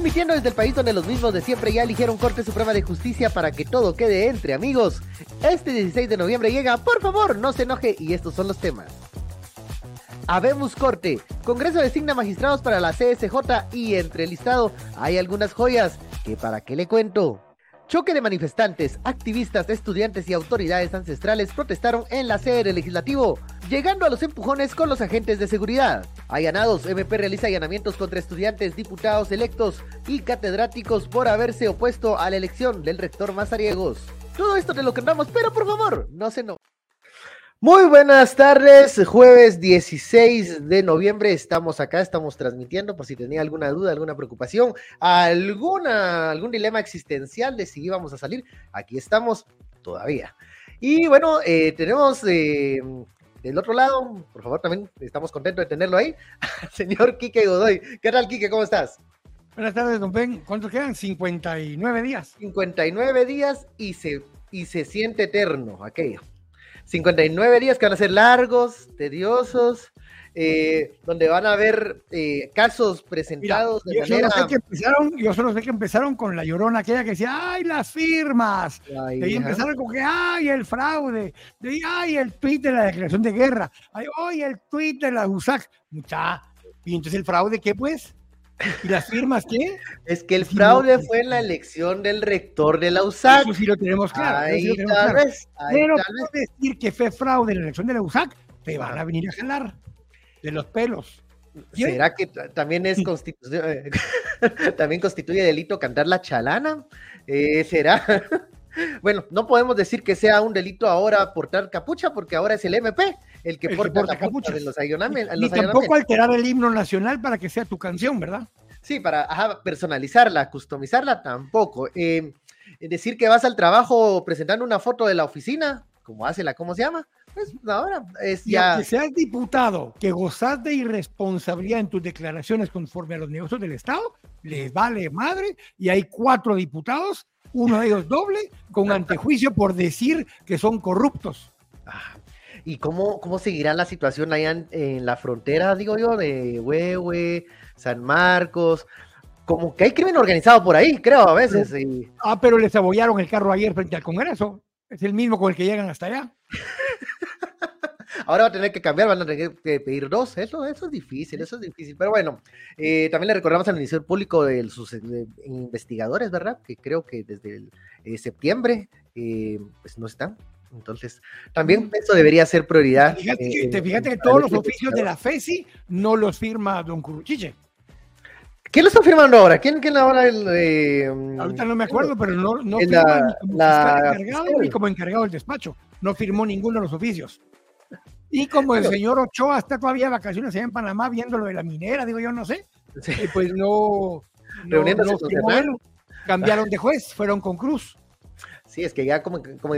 Transmitiendo desde el país donde los mismos de siempre ya eligieron Corte Suprema de Justicia para que todo quede entre amigos. Este 16 de noviembre llega, por favor, no se enoje y estos son los temas. Habemos Corte. Congreso designa magistrados para la CSJ y entre el listado hay algunas joyas que para qué le cuento. Choque de manifestantes, activistas, estudiantes y autoridades ancestrales protestaron en la sede del legislativo, llegando a los empujones con los agentes de seguridad. Allanados, MP realiza allanamientos contra estudiantes, diputados electos y catedráticos por haberse opuesto a la elección del rector Mazariegos. Todo esto te lo cantamos, pero por favor, no se no. Muy buenas tardes, jueves 16 de noviembre estamos acá, estamos transmitiendo por si tenía alguna duda, alguna preocupación, alguna, algún dilema existencial de si íbamos a salir, aquí estamos todavía. Y bueno, eh, tenemos eh, del otro lado, por favor también estamos contentos de tenerlo ahí, señor Quique Godoy. ¿Qué tal Quique? ¿Cómo estás? Buenas tardes, don Ben. ¿Cuántos quedan? 59 días. 59 días y se, y se siente eterno aquello. 59 días que van a ser largos, tediosos, eh, donde van a haber eh, casos presentados de yo manera... Solo sé que empezaron, yo solo sé que empezaron con la llorona aquella que decía, ¡ay, las firmas! y ahí empezaron con que, ¡ay, el fraude! De ¡ay, el tweet de la declaración de guerra! ¡ay, el tweet de la USAC! Mucha. Y entonces el fraude, ¿qué pues? ¿Y las firmas qué? Es que el fraude fue en la elección del rector de la USAC. Eso sí lo tenemos claro. Ahí, tal Vez, Pero decir que fue fraude en la elección de la USAC, te van a venir a jalar de los pelos. ¿Será que también es constitución, también constituye delito cantar la chalana? Eh, ¿Será? bueno, no podemos decir que sea un delito ahora portar capucha, porque ahora es el MP el que porta, capucha de los. Ni tampoco alterar el himno nacional para que sea tu canción, ¿verdad? Sí, para personalizarla, customizarla, tampoco. Eh, decir que vas al trabajo presentando una foto de la oficina, como hace la, ¿cómo se llama? Pues ahora es ya. que seas diputado, que gozas de irresponsabilidad en tus declaraciones conforme a los negocios del Estado, les vale madre, y hay cuatro diputados, uno de ellos doble, con antejuicio por decir que son corruptos. Ah, ¿Y cómo, cómo seguirá la situación allá en, la frontera, digo yo, de Huehue, San Marcos? Como que hay crimen organizado por ahí, creo, a veces. Ah, pero les abollaron el carro ayer frente al Congreso. Es el mismo con el que llegan hasta allá. Ahora va a tener que cambiar, van a tener que pedir dos. Eso, eso es difícil, eso es difícil. Pero bueno, eh, también le recordamos al Ministerio Público de sus investigadores, ¿verdad? Que creo que desde el, eh, septiembre eh, pues no están. Entonces, también mm. eso debería ser prioridad. Fíjate, fíjate que todos los oficios de la FESI no los firma don Curuchiche. ¿Quién lo está firmando ahora? ¿Quién, quién ahora el Ahorita no me acuerdo, pero no, no firma ni como encargado ni como encargado del despacho. No firmó ninguno de los oficios. Y como el señor Ochoa está todavía de vacaciones allá en Panamá viendo lo de la minera, digo yo, no sé. pues no, no, cambiaron de juez, fueron con Cruz. Sí, es que ya como, como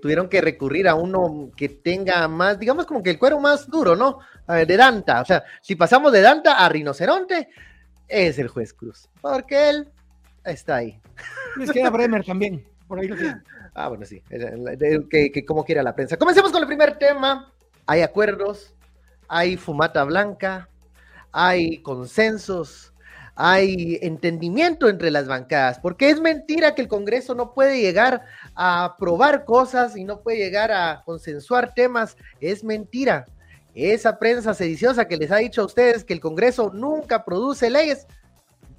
tuvieron que recurrir a uno que tenga más, digamos como que el cuero más duro, ¿no? de Danta. O sea, si pasamos de Danta a Rinoceronte, es el juez Cruz. Porque él está ahí. Les queda Bremer también, por ahí lo. Ah, bueno, sí. Que, que como quiera la prensa. Comencemos con el primer tema hay acuerdos, hay fumata blanca, hay consensos, hay entendimiento entre las bancadas, porque es mentira que el Congreso no puede llegar a aprobar cosas y no puede llegar a consensuar temas, es mentira. Esa prensa sediciosa que les ha dicho a ustedes que el Congreso nunca produce leyes,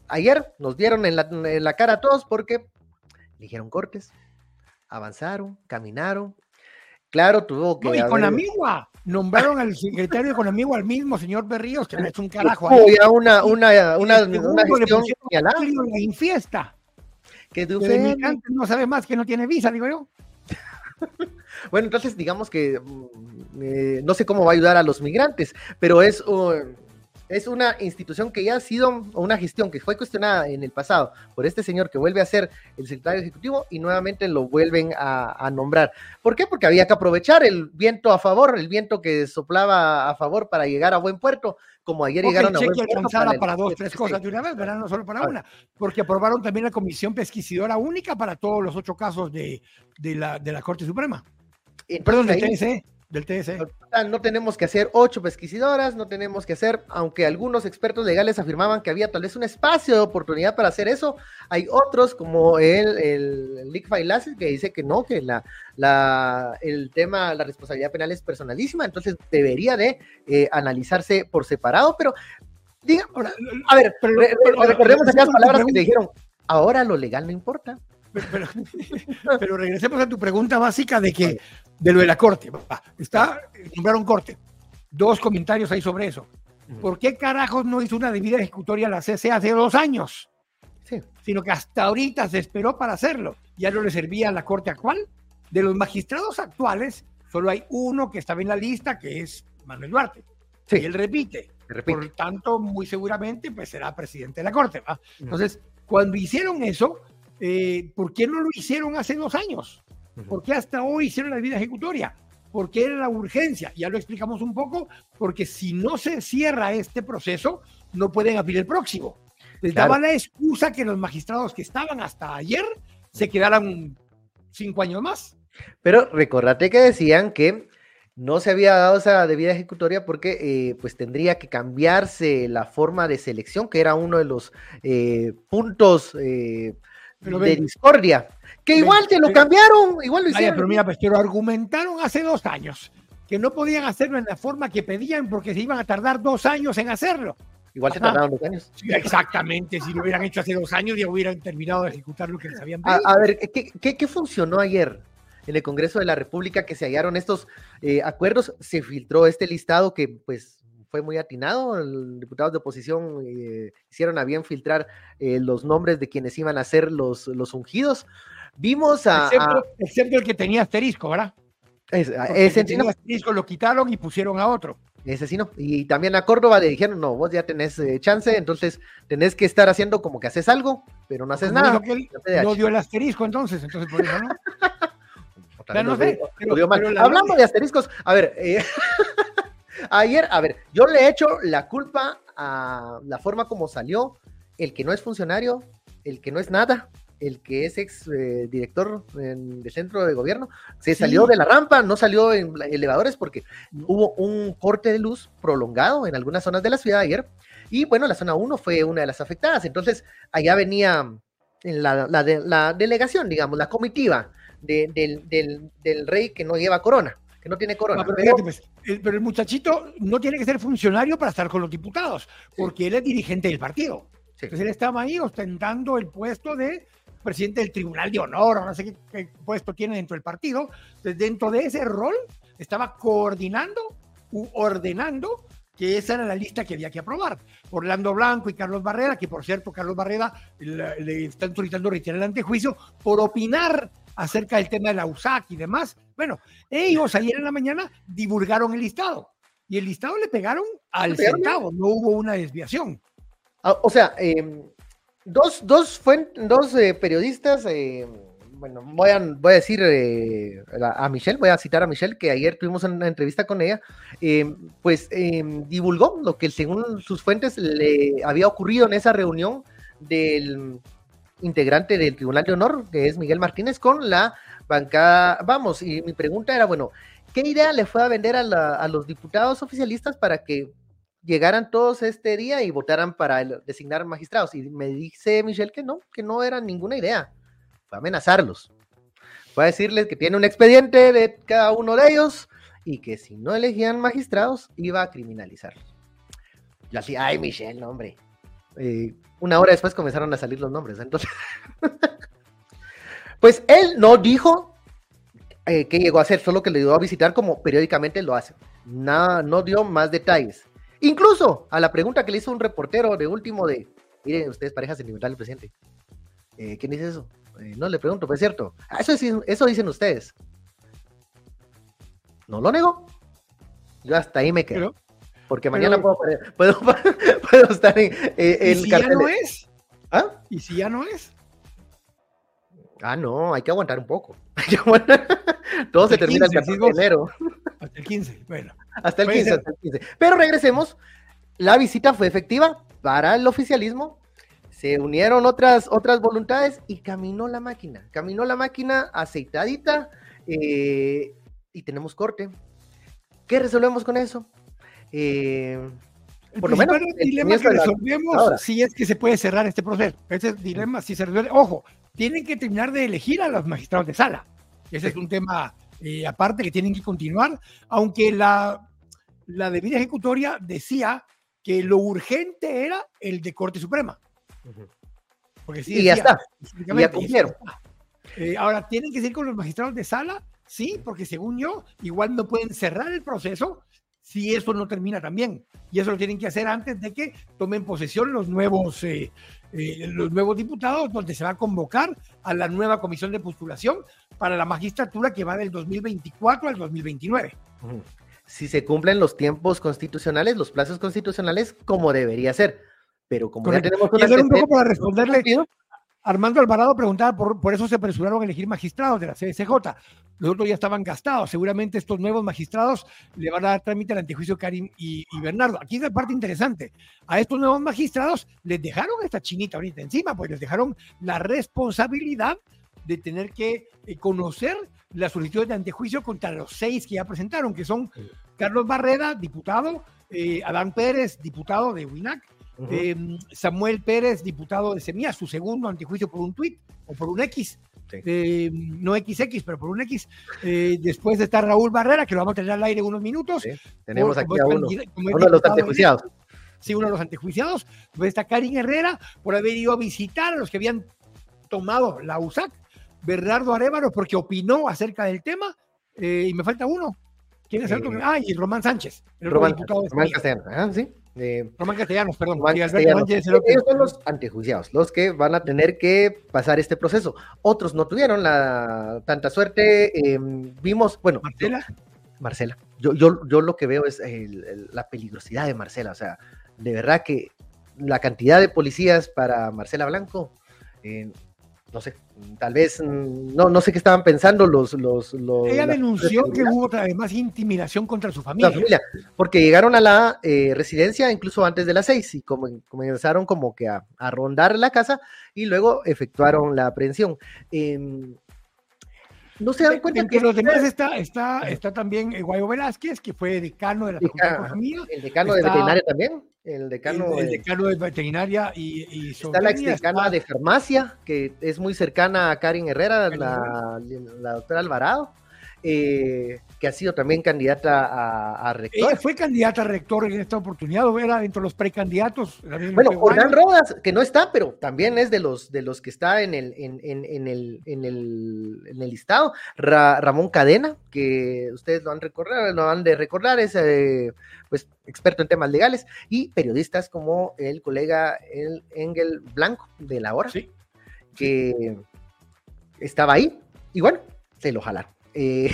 ayer nos dieron en la, cara a todos porque eligieron cortes, avanzaron, caminaron, Claro, tuvo que. No, y con Amigua. Nombraron al secretario de Economía al mismo señor Berríos, que es un carajo. Ahí. una, una, una, una gestión la infiesta. Que no sabe más que no tiene visa, digo yo. bueno, entonces digamos que mm, eh, no sé cómo va a ayudar a los migrantes, pero es. Uh, es una institución que ya ha sido, o una gestión que fue cuestionada en el pasado por este señor que vuelve a ser el secretario ejecutivo y nuevamente lo vuelven a, nombrar. ¿Por qué? Porque había que aprovechar el viento a favor, el viento que soplaba a favor para llegar a buen puerto, como ayer llegaron a buen puerto. Para, para dos, tres cosas de una vez, ¿verdad? No solo para una, porque aprobaron también la comisión pesquisidora única para todos los ocho casos de, la, de la Corte Suprema. Perdón, de TNC del TSE. No tenemos que hacer ocho pesquisadoras, no tenemos que hacer, aunque algunos expertos legales afirmaban que había tal vez un espacio de oportunidad para hacer eso, hay otros como el, el Lick que dice que no, que la, la, el tema, la responsabilidad penal es personalísima, entonces debería de eh, analizarse por separado, pero diga, a ver, recordemos aquellas palabras que te dijeron, ahora lo legal no importa. Pero, regresemos a tu pregunta básica de que de lo de la corte. Está, nombraron corte. Dos comentarios ahí sobre eso. ¿Por qué carajos no hizo una debida ejecutoria la CC hace dos años? Sí. Sino que hasta ahorita se esperó para hacerlo. Ya no le servía a la corte actual. De los magistrados actuales, solo hay uno que estaba en la lista, que es Manuel Duarte. Sí. Y él repite. repite. Por tanto, muy seguramente, pues será presidente de la corte. Entonces, cuando hicieron eso, eh, ¿por qué no lo hicieron hace dos años? ¿Por qué hasta hoy hicieron la vida ejecutoria? ¿Por qué era la urgencia? Ya lo explicamos un poco, porque si no se cierra este proceso, no pueden abrir el próximo. Les daba la excusa que los magistrados que estaban hasta ayer se quedaran cinco años más. Pero recordate que decían que no se había dado esa debida ejecutoria porque eh, pues tendría que cambiarse la forma de selección, que era uno de los eh, puntos de discordia. Que igual te lo cambiaron, igual lo hicieron. pero mira, pues, pero argumentaron hace dos años que no podían hacerlo en la forma que pedían porque se iban a tardar dos años en hacerlo. Igual se tardaron dos años. exactamente, si lo hubieran hecho hace dos años ya hubieran terminado de ejecutar lo que les habían pedido. A, ver, ¿qué, ¿qué, funcionó ayer? En el Congreso de la República que se hallaron estos eh, acuerdos, se filtró este listado que pues fue muy atinado. Los diputados de oposición eh, hicieron a bien filtrar eh, los nombres de quienes iban a ser los, los ungidos. Vimos a excepto, el que tenía asterisco, ¿verdad? ese asterisco lo quitaron y pusieron a otro. Ese sí no. Y también a Córdoba le dijeron, no, vos ya tenés eh, chance, entonces tenés que estar haciendo como que haces algo, pero no haces nada. no dio el asterisco entonces, entonces por eso no. Hablando de asteriscos, a ver, eh, Ayer, a ver, yo le he hecho la culpa a la forma como salió el que no es funcionario, el que no es nada, el que es ex eh, director de centro de gobierno, se salió de la rampa, no salió en elevadores porque hubo un corte de luz prolongado en algunas zonas de la ciudad ayer. Y bueno, la zona 1 fue una de las afectadas. Entonces, allá venía la, la, delegación, digamos, la comitiva del, del rey que no lleva corona que no tiene corona. Pues, pero, el, muchachito no tiene que ser funcionario para estar con los diputados, porque él es dirigente del partido. Entonces él estaba ahí ostentando el puesto de presidente del Tribunal de Honor, o no sé qué, puesto tiene dentro del partido. Entonces, dentro de ese rol, estaba coordinando u ordenando que esa era la lista que había que aprobar. Orlando Blanco y Carlos Barrera, que por cierto, Carlos Barrera le, están solicitando retirar el antejuicio por opinar acerca del tema de la USAC y demás. Bueno, ellos ayer en la mañana divulgaron el listado y el listado le pegaron al centavo, no hubo una desviación. Ah, o sea, em, dos, dos, dos eh, periodistas, eh, bueno, voy a, voy a decir eh, a, Michelle, voy a citar a Michelle, que ayer tuvimos una entrevista con ella, pues divulgó lo que según sus fuentes le había ocurrido en esa reunión del integrante del Tribunal de Honor, que es Miguel Martínez, con la bancada. Vamos, y mi pregunta era, bueno, ¿qué idea le fue a vender a, los diputados oficialistas para que llegaran todos este día y votaran para designar magistrados? Y me dice Michelle que no, que no era ninguna idea, fue a amenazarlos. Fue a decirles que tiene un expediente de cada uno de ellos y que si no elegían magistrados iba a criminalizarlos. Yo así, ay Michelle, no, hombre. Eh, una hora después comenzaron a salir los nombres. Entonces, pues él no dijo eh, qué llegó a hacer, solo que le dio a visitar como periódicamente lo hace. Nada, no dio más detalles. Incluso a la pregunta que le hizo un reportero de último de, miren, ustedes pareja sentimental del presidente. Eh, ¿Quién dice eso? No le pregunto, pues es cierto. Ah, eso, eso dicen ustedes. No lo nego. Yo hasta ahí me quedo. Porque mañana puedo, puedo, estar en, el ¿Y si ya no es? ¿Ah? ¿Y si ya no es? Ah, no, hay que aguantar un poco. Todo se termina el 14 de enero. Hasta el 15, bueno. Hasta el 15, hasta el 15. Pero regresemos. La visita fue efectiva para el oficialismo. Se unieron otras, otras voluntades y caminó la máquina. Caminó la máquina aceitadita eh, y tenemos corte. ¿Qué resolvemos con eso? Eh, por lo menos el dilema que resolvemos si es que se puede cerrar este proceso. Ese dilema si se resuelve. Ojo, tienen que terminar de elegir a los magistrados de sala. Ese es un tema eh, aparte que tienen que continuar, aunque la, la debida ejecutoria decía que lo urgente era el de Corte Suprema. Porque sí y ya está. Ya cumplieron. Eh, ahora, ¿tienen que seguir con los magistrados de sala? Sí, porque según yo, igual no pueden cerrar el proceso si eso no termina también. Y eso lo tienen que hacer antes de que tomen posesión los nuevos, eh, eh, los nuevos diputados, donde se va a convocar a la nueva comisión de postulación para la magistratura que va del 2024 al 2029. Si se cumplen los tiempos constitucionales, los plazos constitucionales, como debería ser. Pero como ya tenemos un poco para responderle, Armando Alvarado preguntaba por, por eso se apresuraron a elegir magistrados de la CSJ. Los otros ya estaban gastados. Seguramente estos nuevos magistrados le van a dar trámite al antejuicio Karim y, Bernardo. Aquí es la parte interesante. A estos nuevos magistrados les dejaron esta chinita ahorita encima, pues les dejaron la responsabilidad de tener que eh, conocer las solicitudes de antejuicio contra los seis que ya presentaron, que son Carlos Barreda, diputado, eh, Adán Pérez, diputado de WINAC, Em, Samuel Pérez, diputado de Semilla, su segundo antejuicio por un tuit o por un X. Em, no XX, pero por un X. Eh, después está Raúl Barrera, que lo vamos a tener al aire en unos minutos. Tenemos aquí a uno, uno de los antejuiciados. Sí, uno de los antejuiciados. Después está Karin Herrera, por haber ido a visitar a los que habían tomado la USAC. Bernardo Arevalo, porque opinó acerca del tema. Eh, y me falta uno. ¿Quién es el otro? Eh, ah, y Román Sánchez, el Román, diputado de Román Castellano, sí. Román Castellanos, perdón. Ellos son los antejuiciados, los que van a tener que pasar este proceso. Otros no tuvieron la tanta suerte. Em, vimos, bueno. Marcela. Marcela. Yo, yo, yo lo que veo es la peligrosidad de Marcela. O sea, de verdad que la cantidad de policías para Marcela Blanco eh, no sé, tal vez, mm, no, no sé qué estaban pensando los... los, Ella denunció que hubo además intimidación contra su familia. familia porque llegaron a la eh, residencia incluso antes de las seis y como, comenzaron como que a, rondar la casa y luego efectuaron la aprehensión. Em, no se dan cuenta que los demás está, está, está también Guayo Velázquez, que fue decano de la Facultad de Economía. El decano de veterinaria también. El decano, el, decano de veterinaria y, y está la ex decana de farmacia, que es muy cercana a Karin Herrera, la, la doctora Alvarado. Eh, que ha sido también candidata a, rector. Ella fue candidata a rector en esta oportunidad, o era dentro de los precandidatos. Bueno, Hernán Rodas, que no está, pero también es de los, de los que está en el, en, en, el, en el, en el listado. Ramón Cadena, que ustedes lo han, recordado, lo han de recordar, es eh, pues experto en temas legales, y periodistas como el colega el Engel Blanco de la hora, que estaba ahí, y bueno, se lo jalaron. Eh,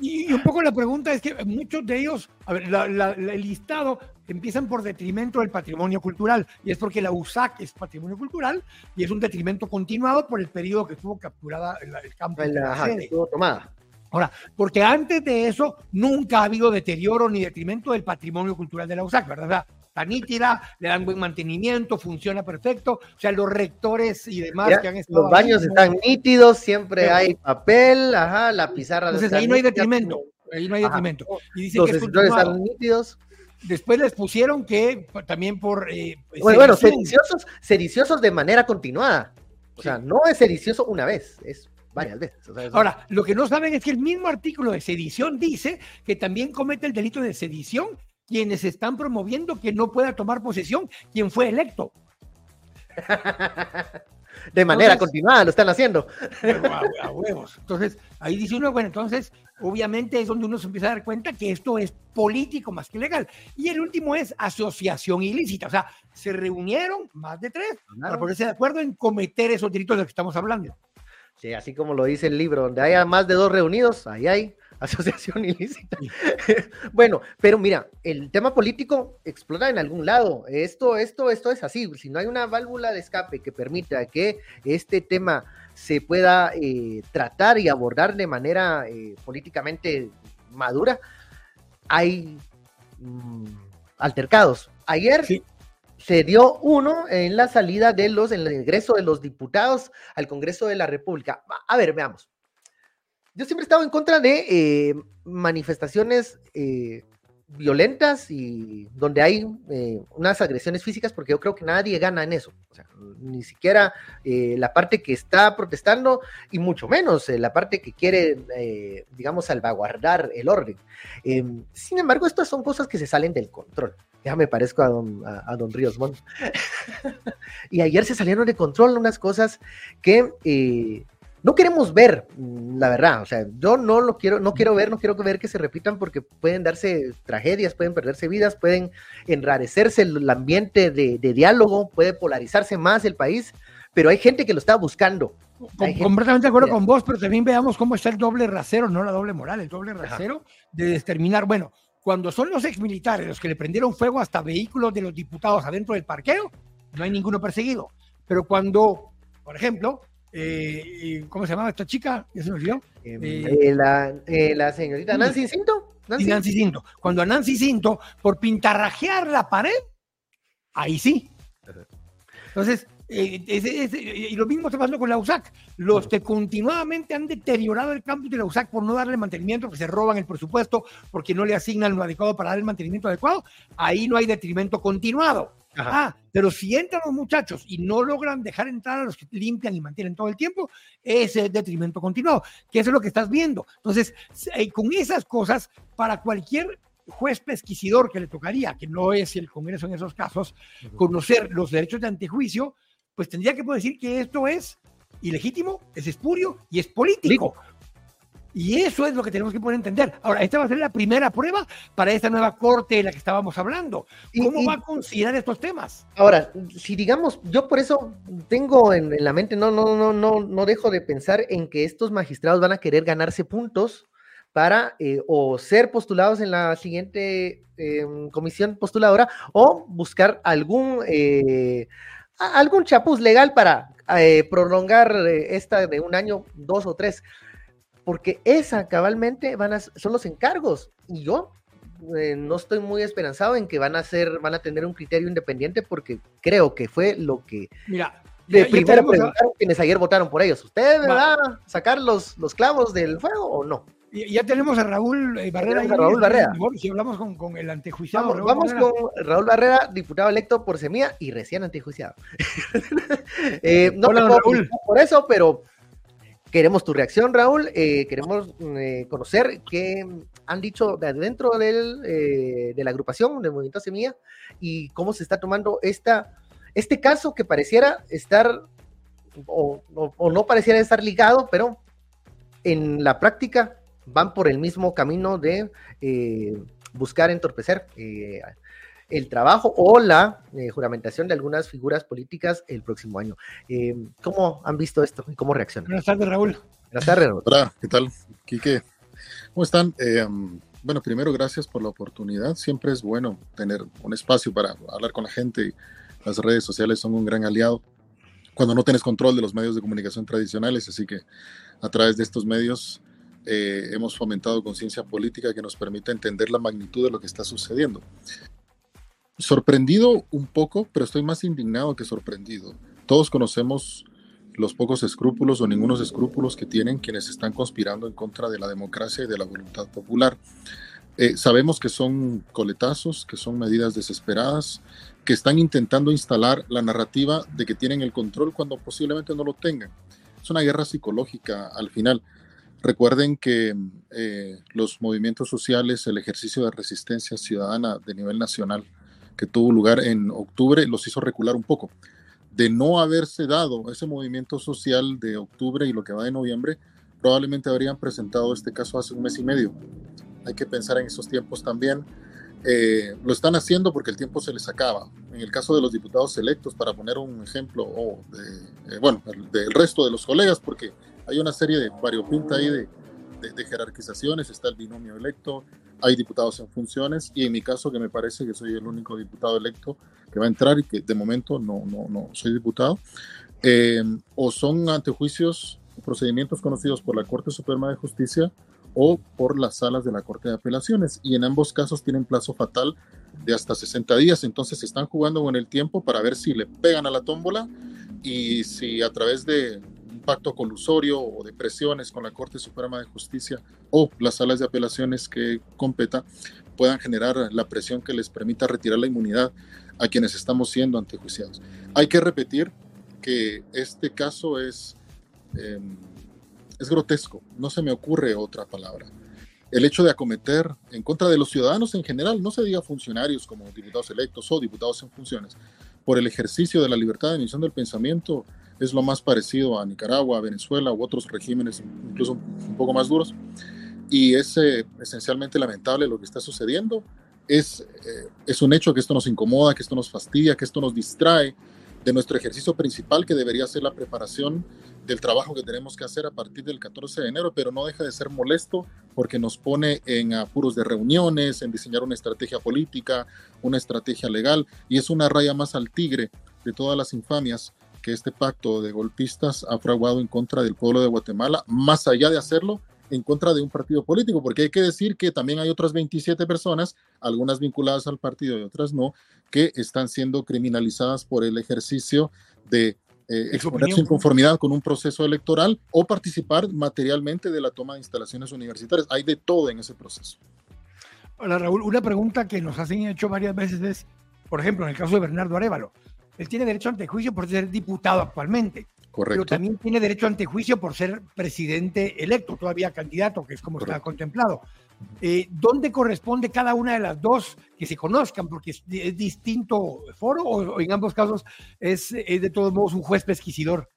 y, un poco la pregunta es que muchos de ellos, a ver, el listado empiezan por detrimento del patrimonio cultural, y es porque la USAC es patrimonio cultural y es un detrimento continuado por el periodo que estuvo capturada el, el campo de la sede. tomada. Ahora, porque antes de eso nunca ha habido deterioro ni detrimento del patrimonio cultural de la USAC, ¿verdad? Está nítida, le dan buen mantenimiento, funciona perfecto. O sea, los rectores y demás que han estado. Los baños están nítidos, siempre hay papel, ajá, la pizarra. Entonces ahí no hay detrimento. Ahí no hay detrimento. Y dicen los que están nítidos. Después les pusieron que también por. Eh, bueno, bueno sediciosos, sediciosos de manera continuada. O sea, no es sedicioso una vez, es varias veces. Ahora, lo que no saben es que el mismo artículo de sedición dice que también comete el delito de sedición quienes están promoviendo que no pueda tomar posesión quien fue electo. De manera continuada lo están haciendo. A, huevos. Entonces, ahí dice uno, bueno, entonces, obviamente es donde uno se empieza a dar cuenta que esto es político más que legal. Y el último es asociación ilícita. O sea, se reunieron más de tres para ponerse de acuerdo en cometer esos delitos de los que estamos hablando. Sí, así como lo dice el libro, donde haya más de dos reunidos, ahí hay asociación ilícita. bueno, pero mira, el tema político explota en algún lado. Esto, esto, esto es así. Si no hay una válvula de escape que permita que este tema se pueda eh, tratar y abordar de manera eh, políticamente madura, hay mm, altercados. Ayer se dio uno en la salida de los, en el ingreso de los diputados al Congreso de la República. A ver, veamos yo siempre he estado en contra de eh, manifestaciones eh, violentas y donde hay eh, unas agresiones físicas, porque yo creo que nadie gana en eso. O sea, ni siquiera la parte que está protestando y mucho menos la parte que quiere, digamos, salvaguardar el orden. sin embargo, estas son cosas que se salen del control. Ya me parezco a don, a don Ríos Montt. y ayer se salieron de control unas cosas que no queremos ver, la verdad, o sea, yo no lo quiero, no quiero ver, no quiero ver que se repitan porque pueden darse tragedias, pueden perderse vidas, pueden enrarecerse el ambiente de, diálogo, puede polarizarse más el país, pero hay gente que lo está buscando. completamente de acuerdo con vos, pero también veamos cómo está el doble rasero, no la doble moral, el doble rasero de determinar, bueno, cuando son los exmilitares los que le prendieron fuego hasta vehículos de los diputados adentro del parqueo, no hay ninguno perseguido. Pero cuando, por ejemplo, eh, ¿cómo se llamaba esta chica? ¿Ya se me olvidó? Eh, la, eh, la, señorita Nancy Cinto. Nancy. Nancy Cinto. Cuando a Nancy Cinto, por pintarrajear la pared, ahí sí. Entonces, y lo mismo está pasando con la USAC. Los que continuamente han deteriorado el campus de la USAC por no darle mantenimiento, que se roban el presupuesto porque no le asignan lo adecuado para dar el mantenimiento adecuado, ahí no hay detrimento continuado. Ah, pero si entran los muchachos y no logran dejar entrar a los que limpian y mantienen todo el tiempo, ese es detrimento continuado, que eso es lo que estás viendo. Entonces, eh, con esas cosas, para cualquier juez pesquisidor que le tocaría, que no es el Congreso en esos casos, conocer los derechos de antejuicio, pues tendría que poder decir que esto es ilegítimo, es espurio y es político. Y eso es lo que tenemos que poder entender. Ahora, esta va a ser la primera prueba para esta nueva corte de la que estábamos hablando. ¿Cómo va a considerar estos temas? Ahora, si digamos, yo por eso tengo en, la mente, no, no, no, no, no dejo de pensar en que estos magistrados van a querer ganarse puntos para eh, o ser postulados en la siguiente em, comisión postuladora o buscar algún, eh, algún chapuz legal para eh, prolongar esta de un año, dos o tres porque esa cabalmente van a, son los encargos y yo eh, no estoy muy esperanzado en que van a ser, van a tener un criterio independiente porque creo que fue lo que Mira, de primero preguntaron quienes ayer votaron por ellos. ¿Usted me va a sacar los, los clavos del fuego o no? Ya tenemos a Raúl eh, Barrera. Raúl Barrera. Si hablamos con, el antejuiciado. Vamos, con Raúl Barrera, diputado electo por Semilla y recién antejuiciado. eh, no Raúl. por eso, pero Queremos tu reacción, Raúl. Eh, queremos eh, conocer qué han dicho de dentro eh, de la agrupación del Movimiento Semilla y cómo se está tomando esta, este caso que pareciera estar o, no pareciera estar ligado, pero en la práctica van por el mismo camino de buscar entorpecer el trabajo o la eh, juramentación de algunas figuras políticas el próximo año. Eh, ¿Cómo han visto esto y cómo reaccionan? Buenas tardes, Raúl. Buenas tardes, Raúl. Hola, ¿qué tal? Quique, ¿cómo están? Eh, bueno, primero, gracias por la oportunidad. Siempre es bueno tener un espacio para hablar con la gente. Las redes sociales son un gran aliado cuando no tienes control de los medios de comunicación tradicionales, así que a través de estos medios hemos fomentado conciencia política que nos permite entender la magnitud de lo que está sucediendo sorprendido un poco, pero estoy más indignado que sorprendido. Todos conocemos los pocos escrúpulos o ningunos escrúpulos que tienen quienes están conspirando en contra de la democracia y de la voluntad popular. Eh, sabemos que son coletazos, que son medidas desesperadas, que están intentando instalar la narrativa de que tienen el control cuando posiblemente no lo tengan. Es una guerra psicológica al final. Recuerden que eh, los movimientos sociales, el ejercicio de resistencia ciudadana de nivel nacional, que tuvo lugar en octubre los hizo recular un poco. De no haberse dado ese movimiento social de octubre y lo que va de noviembre, probablemente habrían presentado este caso hace un mes y medio. Hay que pensar en esos tiempos también. Eh, lo están haciendo porque el tiempo se les acaba. En el caso de los diputados electos, para poner un ejemplo, o eh, bueno, del resto de los colegas, porque hay una serie de variopinta ahí de, de, jerarquizaciones, está el binomio electo, hay diputados en funciones y en mi caso que me parece que soy el único diputado electo que va a entrar y que de momento no, no, no soy diputado, eh, o son antejuicios, procedimientos conocidos por la Corte Suprema de Justicia o por las salas de la Corte de Apelaciones y en ambos casos tienen plazo fatal de hasta 60 días, entonces están jugando con el tiempo para ver si le pegan a la tómbola y si a través de pacto colusorio o de presiones con la Corte Suprema de Justicia o las salas de apelaciones que competa puedan generar la presión que les permita retirar la inmunidad a quienes estamos siendo antejuiciados. Hay que repetir que este caso es, em, es grotesco, no se me ocurre otra palabra. El hecho de acometer en contra de los ciudadanos en general, no se diga funcionarios como diputados electos o diputados en funciones, por el ejercicio de la libertad de emisión del pensamiento, es lo más parecido a Nicaragua, a Venezuela u otros regímenes incluso un poco más duros. Y es eh, esencialmente lamentable lo que está sucediendo. Es, eh, es un hecho que esto nos incomoda, que esto nos fastidia, que esto nos distrae de nuestro ejercicio principal, que debería ser la preparación del trabajo que tenemos que hacer a partir del 14 de enero, pero no deja de ser molesto porque nos pone en apuros de reuniones, en diseñar una estrategia política, una estrategia legal, y es una raya más al tigre de todas las infamias que este pacto de golpistas ha fraguado en contra del pueblo de Guatemala, más allá de hacerlo en contra de un partido político, porque hay que decir que también hay otras 27 personas, algunas vinculadas al partido y otras no, que están siendo criminalizadas por el ejercicio de eh, exponer su inconformidad con un proceso electoral o participar materialmente de la toma de instalaciones universitarias. Hay de todo en ese proceso. Hola Raúl, una pregunta que nos han hecho varias veces es, por ejemplo, en el caso de Bernardo Arevalo, él tiene derecho ante juicio por ser diputado actualmente. Correcto. Pero también tiene derecho ante juicio por ser presidente electo, todavía candidato, que es como está contemplado. Eh, ¿Dónde corresponde cada una de las dos que se conozcan? Porque es, distinto foro o, en ambos casos es, de todos modos un juez pesquisidor.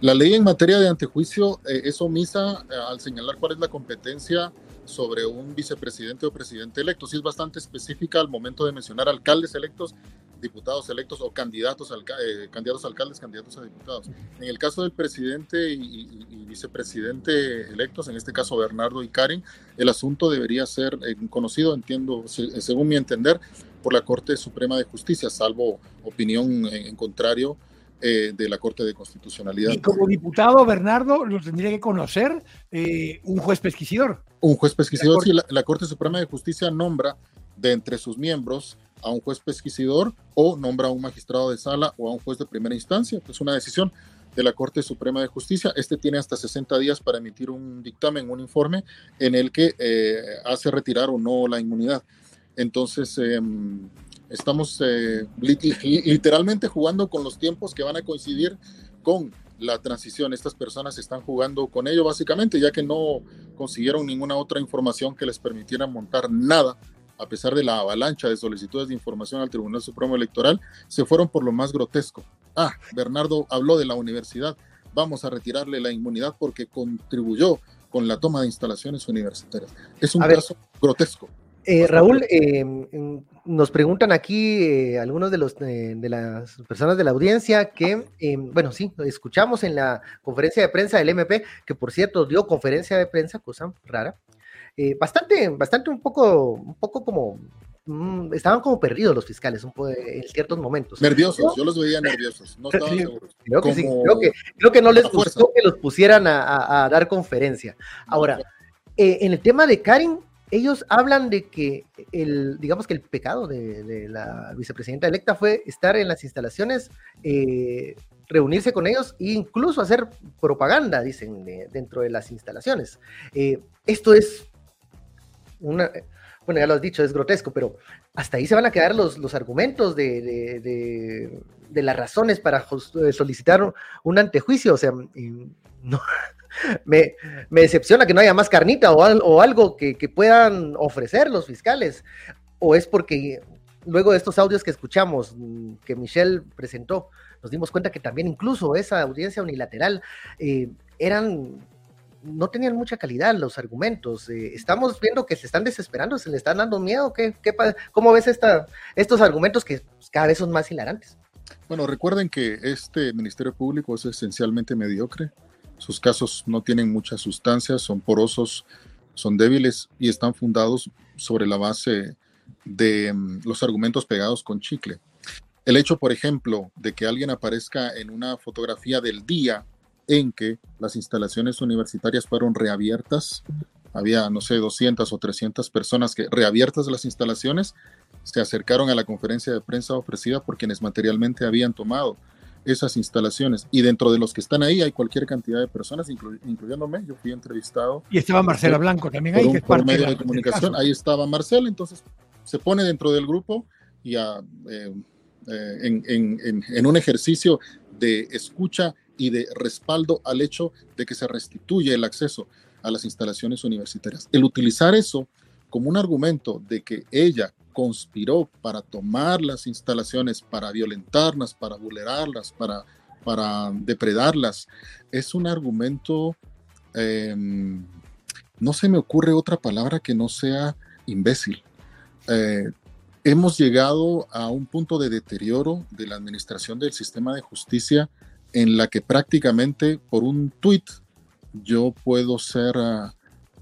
La ley en materia de antejuicio eh, es omisa eh, al señalar cuál es la competencia sobre un vicepresidente o presidente electo. Sí es bastante específica al momento de mencionar alcaldes electos, diputados electos o candidatos, eh, candidatos a alcaldes, candidatos a diputados. En el caso del presidente y, vicepresidente electos, en este caso Bernardo y Karen, el asunto debería ser eh, conocido, entiendo, según mi entender, por la Corte Suprema de Justicia, salvo opinión en contrario eh, de la Corte de Constitucionalidad. Y como diputado, Bernardo, lo tendría que conocer eh, un juez pesquisidor. Un juez pesquisidor, sí, la, Corte Suprema de Justicia nombra de entre sus miembros a un juez pesquisidor o nombra a un magistrado de sala o a un juez de primera instancia. Es una decisión de la Corte Suprema de Justicia. Este tiene hasta 60 días para emitir un dictamen, un informe en el que eh, hace retirar o no la inmunidad. Entonces, em, Estamos eh, literalmente jugando con los tiempos que van a coincidir con la transición. Estas personas están jugando con ello básicamente, ya que no consiguieron ninguna otra información que les permitiera montar nada, a pesar de la avalancha de solicitudes de información al Tribunal Supremo Electoral, se fueron por lo más grotesco. Ah, Bernardo habló de la universidad, vamos a retirarle la inmunidad porque contribuyó con la toma de instalaciones universitarias. Es un caso grotesco. Eh, Raúl, eh, nos preguntan aquí eh, algunos de, los, de las personas de la audiencia que, bueno, sí, escuchamos en la conferencia de prensa del MP, que por cierto dio conferencia de prensa, cosa rara, bastante, bastante un poco, un poco como, mm, estaban como perdidos los fiscales en ciertos momentos. Nerviosos, yo los veía nerviosos, no estaban seguros. Creo que sí, creo que, no les gustó que los pusieran a, dar conferencia. Ahora, en el tema de Karin, ellos hablan de que el, digamos que el pecado de, la vicepresidenta electa fue estar en las instalaciones, eh, reunirse con ellos e incluso hacer propaganda, dicen, dentro de las instalaciones. Eh, esto es bueno, ya lo has dicho, es grotesco, pero hasta ahí se van a quedar los, los argumentos de, de, las razones para solicitar un antejuicio, o sea, no, me, decepciona que no haya más carnita o, algo que, puedan ofrecer los fiscales. O es porque luego de estos audios que escuchamos, que Michelle presentó, nos dimos cuenta que también incluso esa audiencia unilateral eh, eran no tenían mucha calidad los argumentos. Eh, estamos viendo que se están desesperando, se le están dando miedo. ¿Qué, cómo ves esta, estos argumentos que cada vez son más hilarantes? Bueno, recuerden que este Ministerio Público es esencialmente mediocre. Sus casos no tienen mucha sustancia, son porosos, son débiles y están fundados sobre la base de mm, los argumentos pegados con chicle. El hecho, por ejemplo, de que alguien aparezca en una fotografía del día en que las instalaciones universitarias fueron reabiertas, había, no sé, 200 o 300 personas que reabiertas las instalaciones se acercaron a la conferencia de prensa ofrecida por quienes materialmente habían tomado esas instalaciones. Y dentro de los que están ahí hay cualquier cantidad de personas, incluyéndome. Yo fui entrevistado. Y estaba Marcela Blanco también ahí, que es por medio de, comunicación. Ahí estaba Marcela, entonces se pone dentro del grupo y a, eh, eh, en, en, un ejercicio de escucha y de respaldo al hecho de que se restituye el acceso a las instalaciones universitarias. El utilizar eso como un argumento de que ella conspiró para tomar las instalaciones, para violentarlas, para vulnerarlas, para, para depredarlas, es un argumento, em, no se me ocurre otra palabra que no sea imbécil. Eh, hemos llegado a un punto de deterioro de la administración del sistema de justicia en la que prácticamente por un tuit yo puedo ser ah,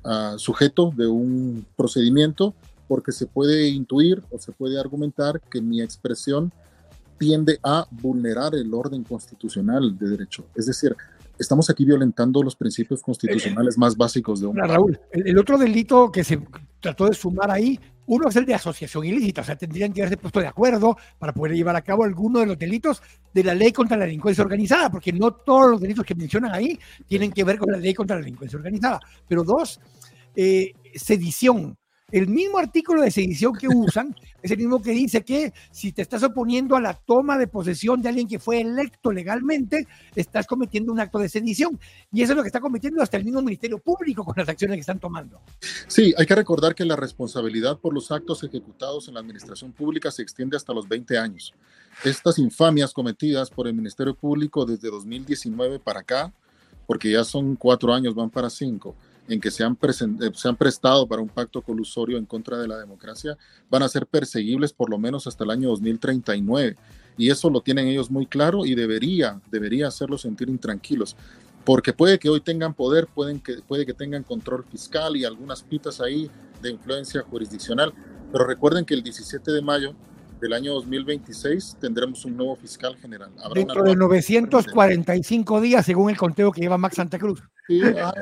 ah, sujeto de un procedimiento porque se puede intuir o se puede argumentar que mi expresión tiende a vulnerar el orden constitucional de derecho. Es decir, estamos aquí violentando los principios constitucionales más básicos de un Raúl, el, otro delito que se trató de sumar ahí, uno es el de asociación ilícita, o sea, tendrían que haberse puesto de acuerdo para poder llevar a cabo alguno de los delitos de la ley contra la delincuencia organizada, porque no todos los delitos que mencionan ahí tienen que ver con la ley contra la delincuencia organizada. Pero dos, eh, sedición el mismo artículo de sedición que usan es el mismo que dice que si te estás oponiendo a la toma de posesión de alguien que fue electo legalmente, estás cometiendo un acto de sedición. Y eso es lo que está cometiendo hasta el mismo Ministerio Público con las acciones que están tomando. Sí, hay que recordar que la responsabilidad por los actos ejecutados en la administración pública se extiende hasta los 20 años. Estas infamias cometidas por el Ministerio Público desde 2019 para acá, porque ya son cuatro años, van para cinco en que se han, eh, se han prestado para un pacto colusorio en contra de la democracia van a ser perseguibles por lo menos hasta el año 2039. Y eso lo tienen ellos muy claro y debería, debería hacerlos sentir intranquilos. Porque puede que hoy tengan poder, pueden que, puede que tengan control fiscal y algunas pitas ahí de influencia jurisdiccional. Pero recuerden que el 17 de mayo del año 2026 tendremos un nuevo fiscal general. Dentro de 945 días, según el conteo que lleva Max Santa Cruz. Sí, ah,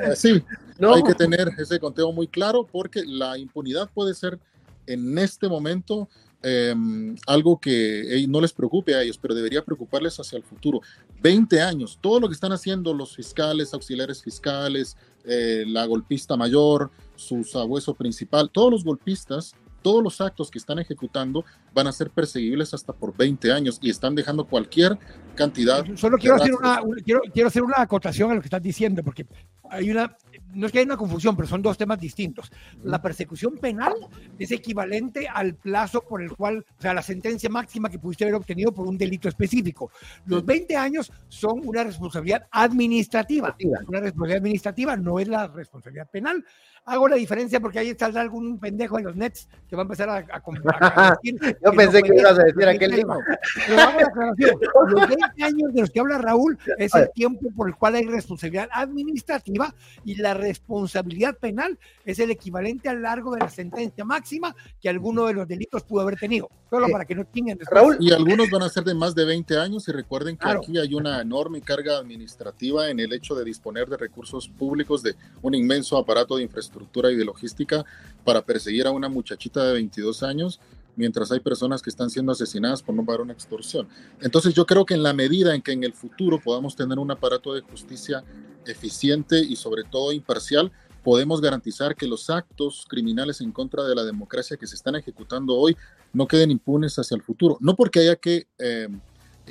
hay que tener ese conteo muy claro porque la impunidad puede ser en este momento em, algo que no les preocupe a ellos, pero debería preocuparles hacia el futuro. 20 años, todo lo que están haciendo los fiscales, auxiliares fiscales, eh, la golpista mayor, su sabueso principal, todos los golpistas todos los actos que están ejecutando van a ser perseguibles hasta por 20 años y están dejando cualquier cantidad. Solo quiero hacer, una, quiero, quiero hacer una acotación a lo que estás diciendo, porque hay una, no es que haya una confusión, pero son dos temas distintos. La persecución penal es equivalente al plazo por el cual, o sea, la sentencia máxima que pudiste haber obtenido por un delito específico. Los 20 años son una responsabilidad administrativa. Una responsabilidad administrativa no es la responsabilidad penal hago la diferencia porque ahí saldrá algún pendejo en los Nets que va a empezar a, a, Yo pensé que ibas a decir aquel libro. Pero hago la aclaración. Los 20 años de los que habla Raúl es el tiempo por el cual hay responsabilidad administrativa y la responsabilidad penal es el equivalente al largo de la sentencia máxima que alguno de los delitos pudo haber tenido. Solo para que no tengan Raúl. Y algunos van a ser de más de 20 años y recuerden que aquí hay una enorme carga administrativa en el hecho de disponer de recursos públicos de un inmenso aparato de infraestructura estructura y de logística para perseguir a una muchachita de 22 años, mientras hay personas que están siendo asesinadas por no pagar una extorsión. Entonces yo creo que en la medida en que en el futuro podamos tener un aparato de justicia eficiente y sobre todo imparcial, podemos garantizar que los actos criminales en contra de la democracia que se están ejecutando hoy no queden impunes hacia el futuro. No porque haya que... Eh,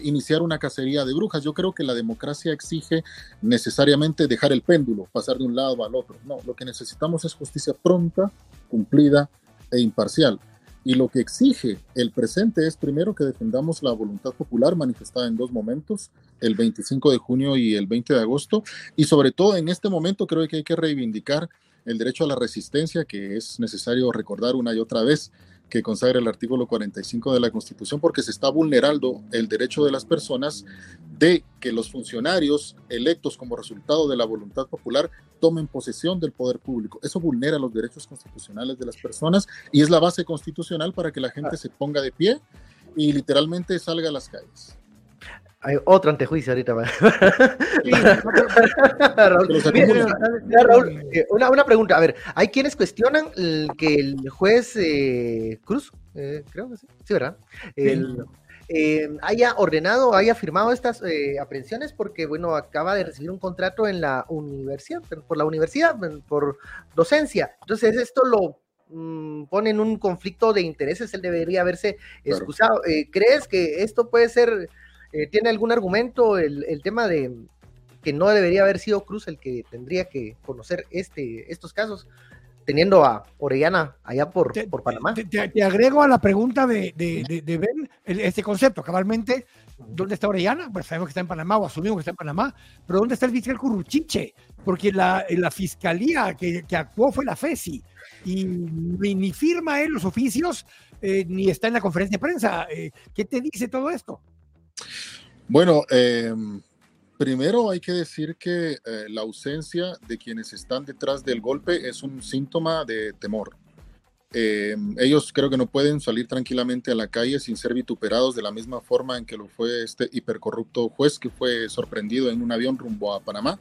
iniciar una cacería de brujas. Yo creo que la democracia exige necesariamente dejar el péndulo, pasar de un lado al otro. No, lo que necesitamos es justicia pronta, cumplida e imparcial. Y lo que exige el presente es primero que defendamos la voluntad popular manifestada en dos momentos, el 25 de junio y el 20 de agosto. Y sobre todo en este momento creo que hay que reivindicar el derecho a la resistencia, que es necesario recordar una y otra vez que consagra el artículo 45 de la Constitución, porque se está vulnerando el derecho de las personas de que los funcionarios electos como resultado de la voluntad popular tomen posesión del poder público. Eso vulnera los derechos constitucionales de las personas y es la base constitucional para que la gente se ponga de pie y literalmente salga a las calles. Hay otro antejuicio ahorita. una, una, pregunta. A ver, hay quienes cuestionan que el juez eh, Cruz, eh, creo que sí, sí, ¿verdad? El, eh, haya ordenado, haya firmado estas eh, aprehensiones porque, bueno, acaba de recibir un contrato en la universidad, por la universidad, por docencia. Entonces, esto lo mm, pone en un conflicto de intereses, él debería haberse excusado. ¿Crees que esto puede ser, tiene algún argumento el, el tema de que no debería haber sido Cruz el que tendría que conocer este, estos casos, teniendo a Orellana allá por, por Panamá. Te, agrego a la pregunta de, de, de, Ben este concepto, cabalmente, ¿dónde está Orellana? Pues sabemos que está en Panamá o asumimos que está en Panamá, pero ¿dónde está el fiscal Curruchiche? Porque la, la fiscalía que, que, actuó fue la FESI y ni, firma él los oficios eh, ni está en la conferencia de prensa. Eh, ¿Qué te dice todo esto? Bueno, eh, Primero hay que decir que eh, la ausencia de quienes están detrás del golpe es un síntoma de temor. Eh, ellos creo que no pueden salir tranquilamente a la calle sin ser vituperados de la misma forma en que lo fue este hipercorrupto juez que fue sorprendido en un avión rumbo a Panamá.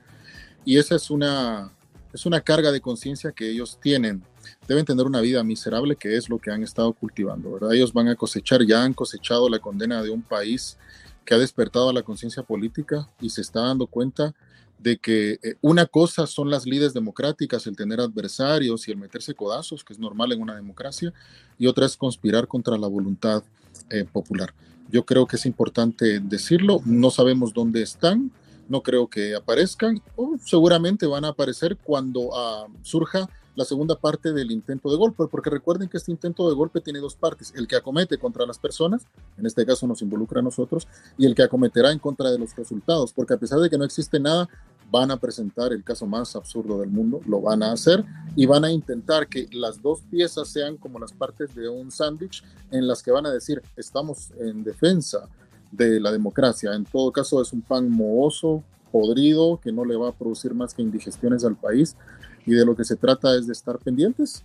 Y esa es una, es una carga de conciencia que ellos tienen. Deben tener una vida miserable que es lo que han estado cultivando. ¿verdad? Ellos van a cosechar, ya han cosechado la condena de un país que ha despertado a la conciencia política y se está dando cuenta de que eh, una cosa son las lides democráticas, el tener adversarios y el meterse codazos, que es normal en una democracia, y otra es conspirar contra la voluntad eh, popular. Yo creo que es importante decirlo, no sabemos dónde están, no creo que aparezcan, o seguramente van a aparecer cuando ah, surja la segunda parte del intento de golpe, porque recuerden que este intento de golpe tiene dos partes, el que acomete contra las personas, en este caso nos involucra a nosotros, y el que acometerá en contra de los resultados, porque a pesar de que no existe nada, van a presentar el caso más absurdo del mundo, lo van a hacer y van a intentar que las dos piezas sean como las partes de un sándwich en las que van a decir, estamos en defensa de la democracia. En todo caso es un pan mohoso, podrido, que no le va a producir más que indigestiones al país y de lo que se trata es de estar pendientes.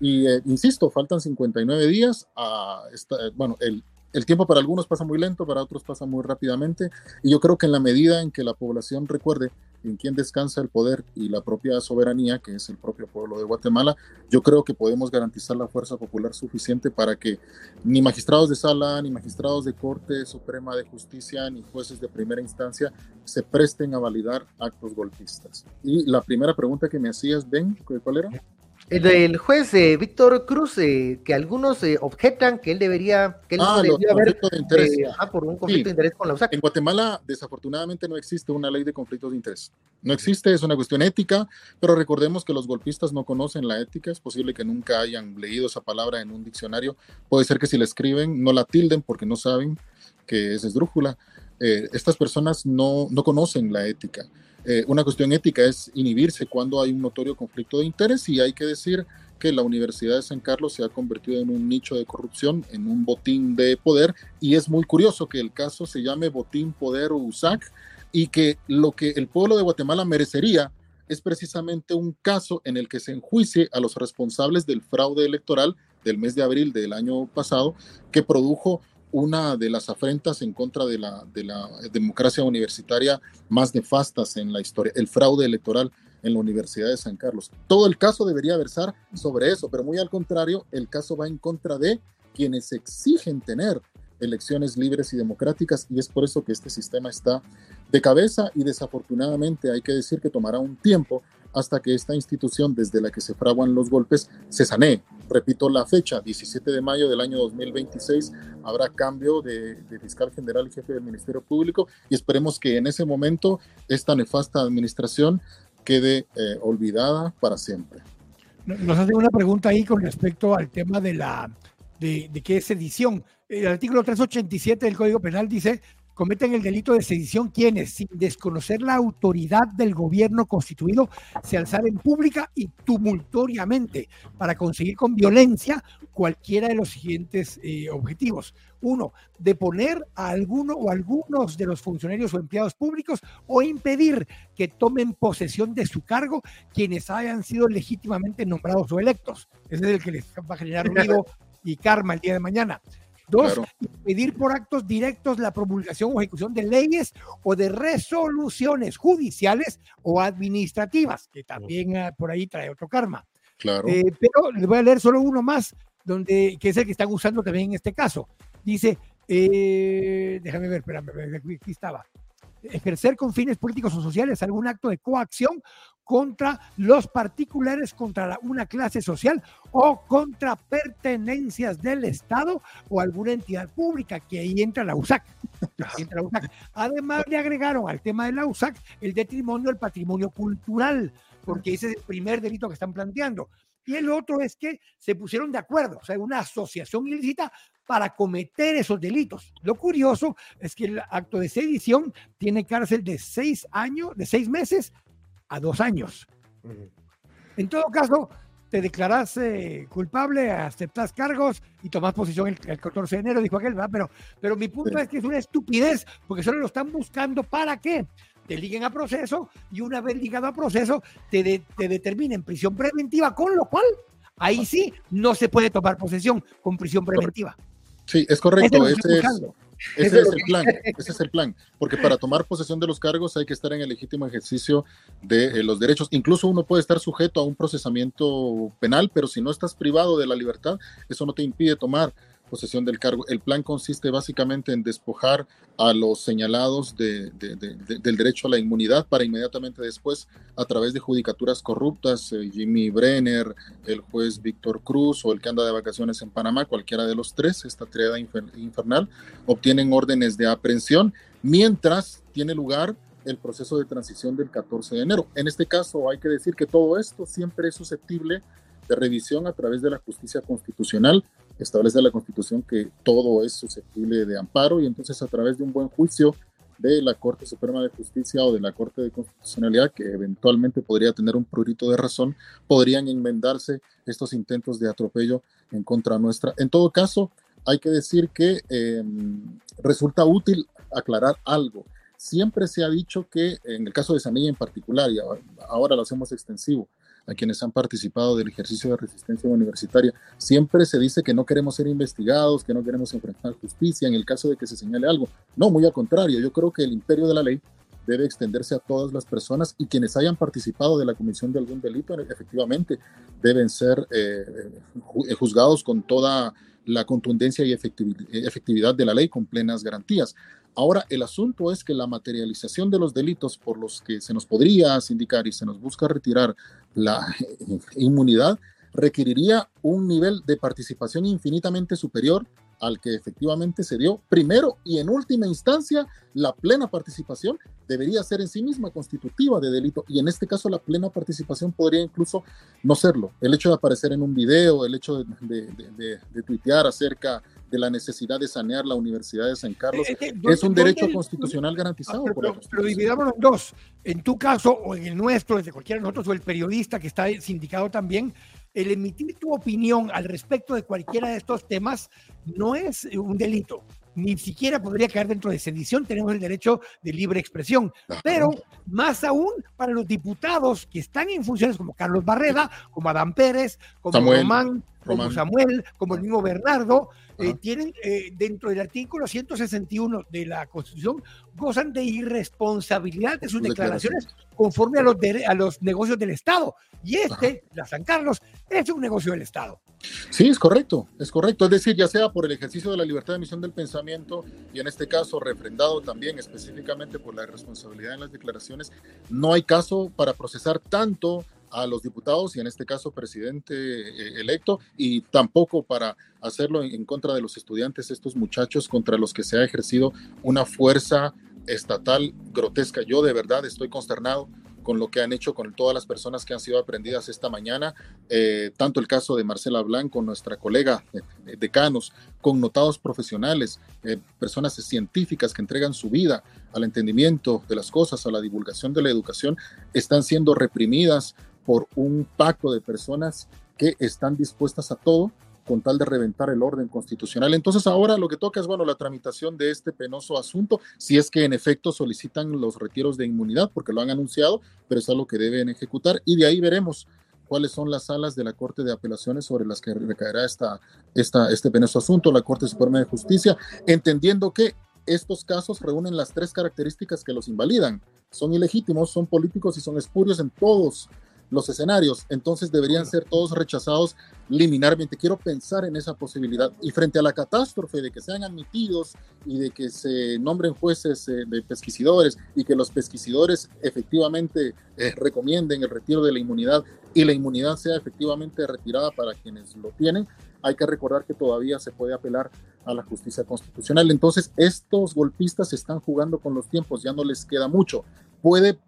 Y eh, insisto, faltan 59 días. A esta, bueno, el, el tiempo para algunos pasa muy lento, para otros pasa muy rápidamente. Y yo creo que en la medida en que la población recuerde en quién descansa el poder y la propia soberanía, que es el propio pueblo de Guatemala, yo creo que podemos garantizar la fuerza popular suficiente para que ni magistrados de sala, ni magistrados de Corte Suprema de Justicia, ni jueces de primera instancia se presten a validar actos golpistas. Y la primera pregunta que me hacías, Ben, ¿cuál era? El del juez eh, Víctor Cruz, eh, que algunos eh, objetan que él debería, que él ah, debería haber de interés. por un conflicto de interés con la USAC. En Guatemala, desafortunadamente, no existe una ley de conflictos de interés. No existe, es una cuestión ética, pero recordemos que los golpistas no conocen la ética. Es posible que nunca hayan leído esa palabra en un diccionario. Puede ser que si la escriben, no la tilden porque no saben que es esdrújula. estas personas no, no conocen la ética. Eh, una cuestión ética es inhibirse cuando hay un notorio conflicto de interés y hay que decir que la Universidad de San Carlos se ha convertido en un nicho de corrupción, en un botín de poder y es muy curioso que el caso se llame botín, poder USAC y que lo que el pueblo de Guatemala merecería es precisamente un caso en el que se enjuicie a los responsables del fraude electoral del mes de abril del año pasado que produjo una de las afrentas en contra de la, de la democracia universitaria más nefastas en la historia, el fraude electoral en la Universidad de San Carlos. Todo el caso debería versar sobre eso, pero muy al contrario, el caso va en contra de quienes exigen tener elecciones libres y democráticas y es por eso que este sistema está de cabeza y desafortunadamente hay que decir que tomará un tiempo hasta que esta institución desde la que se fraguan los golpes se sanee. Repito la fecha, 17 de mayo del año 2026 habrá cambio de, fiscal general y jefe del Ministerio Público y esperemos que en ese momento esta nefasta administración quede eh, olvidada para siempre. Nos hace una pregunta ahí con respecto al tema de la de, qué es sedición. El artículo 387 del Código Penal dice cometen el delito de sedición quienes, sin desconocer la autoridad del gobierno constituido, se alzaren pública y tumultuariamente para conseguir con violencia cualquiera de los siguientes eh, objetivos. Uno, deponer a alguno o algunos de los funcionarios o empleados públicos o impedir que tomen posesión de su cargo quienes hayan sido legítimamente nombrados o electos. Ese es el que les va a generar ruido y karma el día de mañana. Dos, pedir por actos directos la promulgación o ejecución de leyes o de resoluciones judiciales o administrativas, que también ah, por ahí trae otro karma. Claro. Eh, pero les voy a leer solo uno más, donde, que es el que están usando también en este caso. Dice, Eh, déjame ver, espérame, aquí estaba. Ejercer con fines políticos o sociales algún acto de coacción contra los particulares, contra una clase social o contra pertenencias del Estado o alguna entidad pública, que ahí entra la USAC. Entra la USAC. Además, le agregaron al tema de la USAC el detrimonio del patrimonio cultural, porque ese es el primer delito que están planteando. Y el otro es que se pusieron de acuerdo, o sea, una asociación ilícita para cometer esos delitos. Lo curioso es que el acto de sedición tiene cárcel de seis años, de seis meses a dos años. En todo caso, te declaras eh, culpable, aceptas cargos y tomas posición el, 14 de enero, dijo aquel, ¿verdad? Pero, pero mi punto es que es una estupidez, porque solo lo están buscando para qué? Te liguen a proceso y una vez ligado a proceso, te, te determinen prisión preventiva, con lo cual ahí sí no se puede tomar posesión con prisión preventiva. Sí, es correcto. Ese es, ese es el plan, ese es el plan, porque para tomar posesión de los cargos hay que estar en el legítimo ejercicio de eh, los derechos. Incluso uno puede estar sujeto a un procesamiento penal, pero si no estás privado de la libertad, eso no te impide tomar posesión del cargo. El plan consiste básicamente en despojar a los señalados del derecho a la inmunidad para inmediatamente después, a través de judicaturas corruptas, eh, Jimmy Brenner, el juez Víctor Cruz o el que anda de vacaciones en Panamá, cualquiera de los tres, esta triada infernal, obtienen órdenes de aprehensión mientras tiene lugar el proceso de transición del 14 de enero. En este caso hay que decir que todo esto siempre es susceptible de revisión a través de la justicia constitucional establece la Constitución que todo es susceptible de amparo y entonces a través de un buen juicio de la Corte Suprema de Justicia o de la Corte de Constitucionalidad, que eventualmente podría tener un prurito de razón, podrían enmendarse estos intentos de atropello en contra nuestra. En todo caso, hay que decir que em, resulta útil aclarar algo. Siempre se ha dicho que, en el caso de Sanilla en particular, y ahora lo hacemos extensivo, a quienes han participado del ejercicio de resistencia universitaria. Siempre se dice que no queremos ser investigados, que no queremos enfrentar justicia en el caso de que se señale algo. No, muy al contrario, yo creo que el imperio de la ley debe extenderse a todas las personas y quienes hayan participado de la comisión de algún delito efectivamente deben ser eh, eh, juzgados con toda la contundencia y efectividad de la ley con plenas garantías. Ahora, el asunto es que la materialización de los delitos por los que se nos podría sindicar y se nos busca retirar la inmunidad requeriría un nivel de participación infinitamente superior al que efectivamente se dio. Primero y en última instancia, la plena participación debería ser en sí misma constitutiva de delito y en este caso la plena participación podría incluso no serlo. El hecho de aparecer en un video, el hecho de, de tuitear acerca de la necesidad de sanear la Universidad de San Carlos. Eh, eh, es un derecho constitucional garantizado. Ah, pero, por dividámonos en dos. En tu caso o en el nuestro, desde cualquiera de nosotros, o el periodista que está sindicado también, el emitir tu opinión al respecto de cualquiera de estos temas no es un delito ni siquiera podría caer dentro de sedición, tenemos el derecho de libre expresión. Pero más aún para los diputados que están en funciones como Carlos Barreda, como Adán Pérez, como Román, como Samuel, como el mismo Bernardo, eh, tienen eh, dentro del artículo 161 de la Constitución, gozan de irresponsabilidad de sus declaraciones conforme a los, a los negocios del Estado. Y este, la San Carlos, es un negocio del Estado. Sí, es correcto, es correcto. Es decir, ya sea por el ejercicio de la libertad de emisión del pensamiento y en este caso refrendado también específicamente por la irresponsabilidad en las declaraciones, no hay caso para procesar tanto a los diputados y en este caso presidente eh, electo y tampoco para hacerlo en, contra de los estudiantes, estos muchachos contra los que se ha ejercido una fuerza estatal grotesca. Yo de verdad estoy consternado con lo que han hecho con todas las personas que han sido aprendidas esta mañana, eh, tanto el caso de Marcela Blanco, nuestra colega de, decanos, connotados profesionales, eh, personas científicas que entregan su vida al entendimiento de las cosas, a la divulgación de la educación, están siendo reprimidas por un pacto de personas que están dispuestas a todo con tal de reventar el orden constitucional. Entonces ahora lo que toca es, bueno, la tramitación de este penoso asunto, si es que en efecto solicitan los retiros de inmunidad, porque lo han anunciado, pero es algo que deben ejecutar, y de ahí veremos cuáles son las salas de la Corte de Apelaciones sobre las que recaerá esta, esta, este penoso asunto, la Corte Suprema de Justicia, entendiendo que estos casos reúnen las tres características que los invalidan. Son ilegítimos, son políticos y son espurios en todos los escenarios, entonces deberían ser todos rechazados liminarmente. Quiero pensar en esa posibilidad. Y frente a la catástrofe de que sean admitidos y de que se nombren jueces eh, de pesquisidores y que los pesquisidores efectivamente eh, recomienden el retiro de la inmunidad y la inmunidad sea efectivamente retirada para quienes lo tienen, hay que recordar que todavía se puede apelar a la justicia constitucional. Entonces, estos golpistas están jugando con los tiempos, ya no les queda mucho. Puede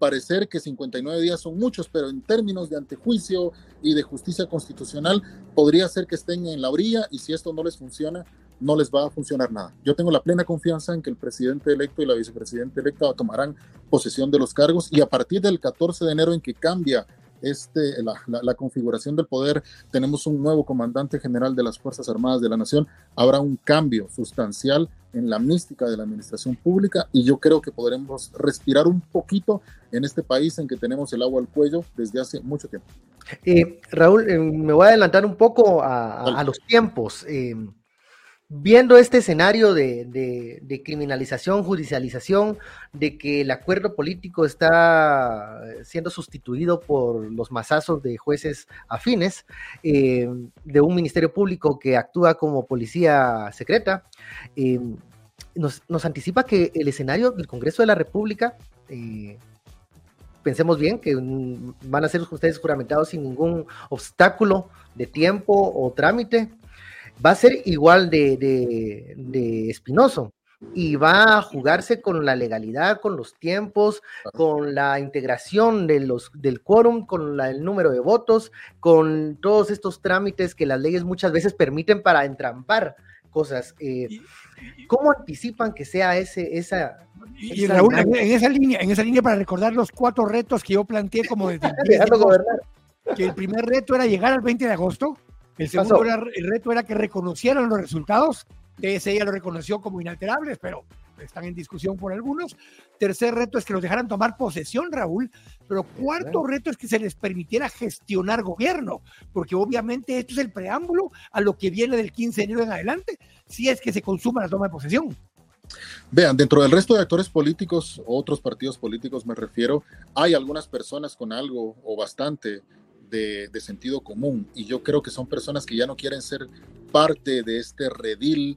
parecer que 59 días son muchos, pero en términos de antejuicio y de justicia constitucional, podría ser que estén en la orilla y si esto no les funciona, no les va a funcionar nada. Yo tengo la plena confianza en que el presidente electo y la vicepresidenta electa tomarán posesión de los cargos y a partir del 14 de enero en que cambia este, la, configuración del poder, tenemos un nuevo comandante general de las Fuerzas Armadas de la Nación, habrá un cambio sustancial en la mística de la administración pública y yo creo que podremos respirar un poquito en este país en que tenemos el agua al cuello desde hace mucho tiempo. Eh, Raúl, eh, me voy a adelantar un poco a, los tiempos. Eh, viendo este escenario de, criminalización, judicialización, de que el acuerdo político está siendo sustituido por los masazos de jueces afines, eh, de un ministerio público que actúa como policía secreta, eh, nos, anticipa que el escenario del Congreso de la República, eh, pensemos bien que van a ser ustedes juramentados sin ningún obstáculo de tiempo o trámite, va a ser igual de, espinoso y va a jugarse con la legalidad, con los tiempos, con la integración de los, del quórum, con el número de votos, con todos estos trámites que las leyes muchas veces permiten para entrampar cosas. Eh, ¿Cómo anticipan que sea ese, esa... Y, Raúl, en, esa línea, en esa línea para recordar los cuatro retos que yo planteé como desde que el primer reto era llegar al 20 de agosto, el segundo el reto era que reconocieran los resultados. ese ya lo reconoció como inalterables, pero están en discusión por algunos. Tercer reto es que los dejaran tomar posesión, Raúl. Pero cuarto reto es que se les permitiera gestionar gobierno, porque obviamente esto es el preámbulo a lo que viene del 15 de enero en adelante, si es que se consuma la toma de posesión. Vean, dentro del resto de actores políticos, otros partidos políticos me refiero, hay algunas personas con algo o bastante de, sentido común. Y yo creo que son personas que ya no quieren ser parte de este redil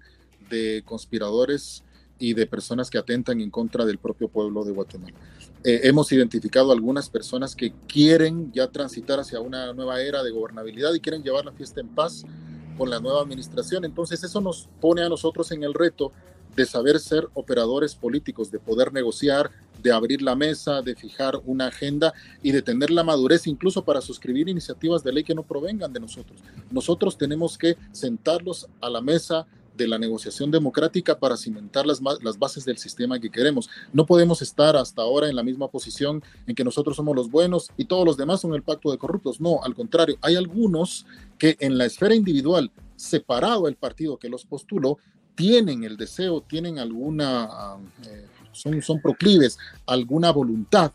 de conspiradores y de personas que atentan en contra del propio pueblo de Guatemala. Eh, hemos identificado algunas personas que quieren ya transitar hacia una nueva era de gobernabilidad y quieren llevar la fiesta en paz con la nueva administración. Entonces eso nos pone a nosotros en el reto de saber ser operadores políticos, de poder negociar, de abrir la mesa, de fijar una agenda y de tener la madurez incluso para suscribir iniciativas de ley que no provengan de nosotros. Nosotros tenemos que sentarlos a la mesa de la negociación democrática para cimentar las, las bases del sistema que queremos. No podemos estar hasta ahora en la misma posición en que nosotros somos los buenos y todos los demás son el pacto de corruptos. No, al contrario, hay algunos que en la esfera individual, separado el partido que los postuló, tienen el deseo, tienen alguna, eh, son, son proclives, alguna voluntad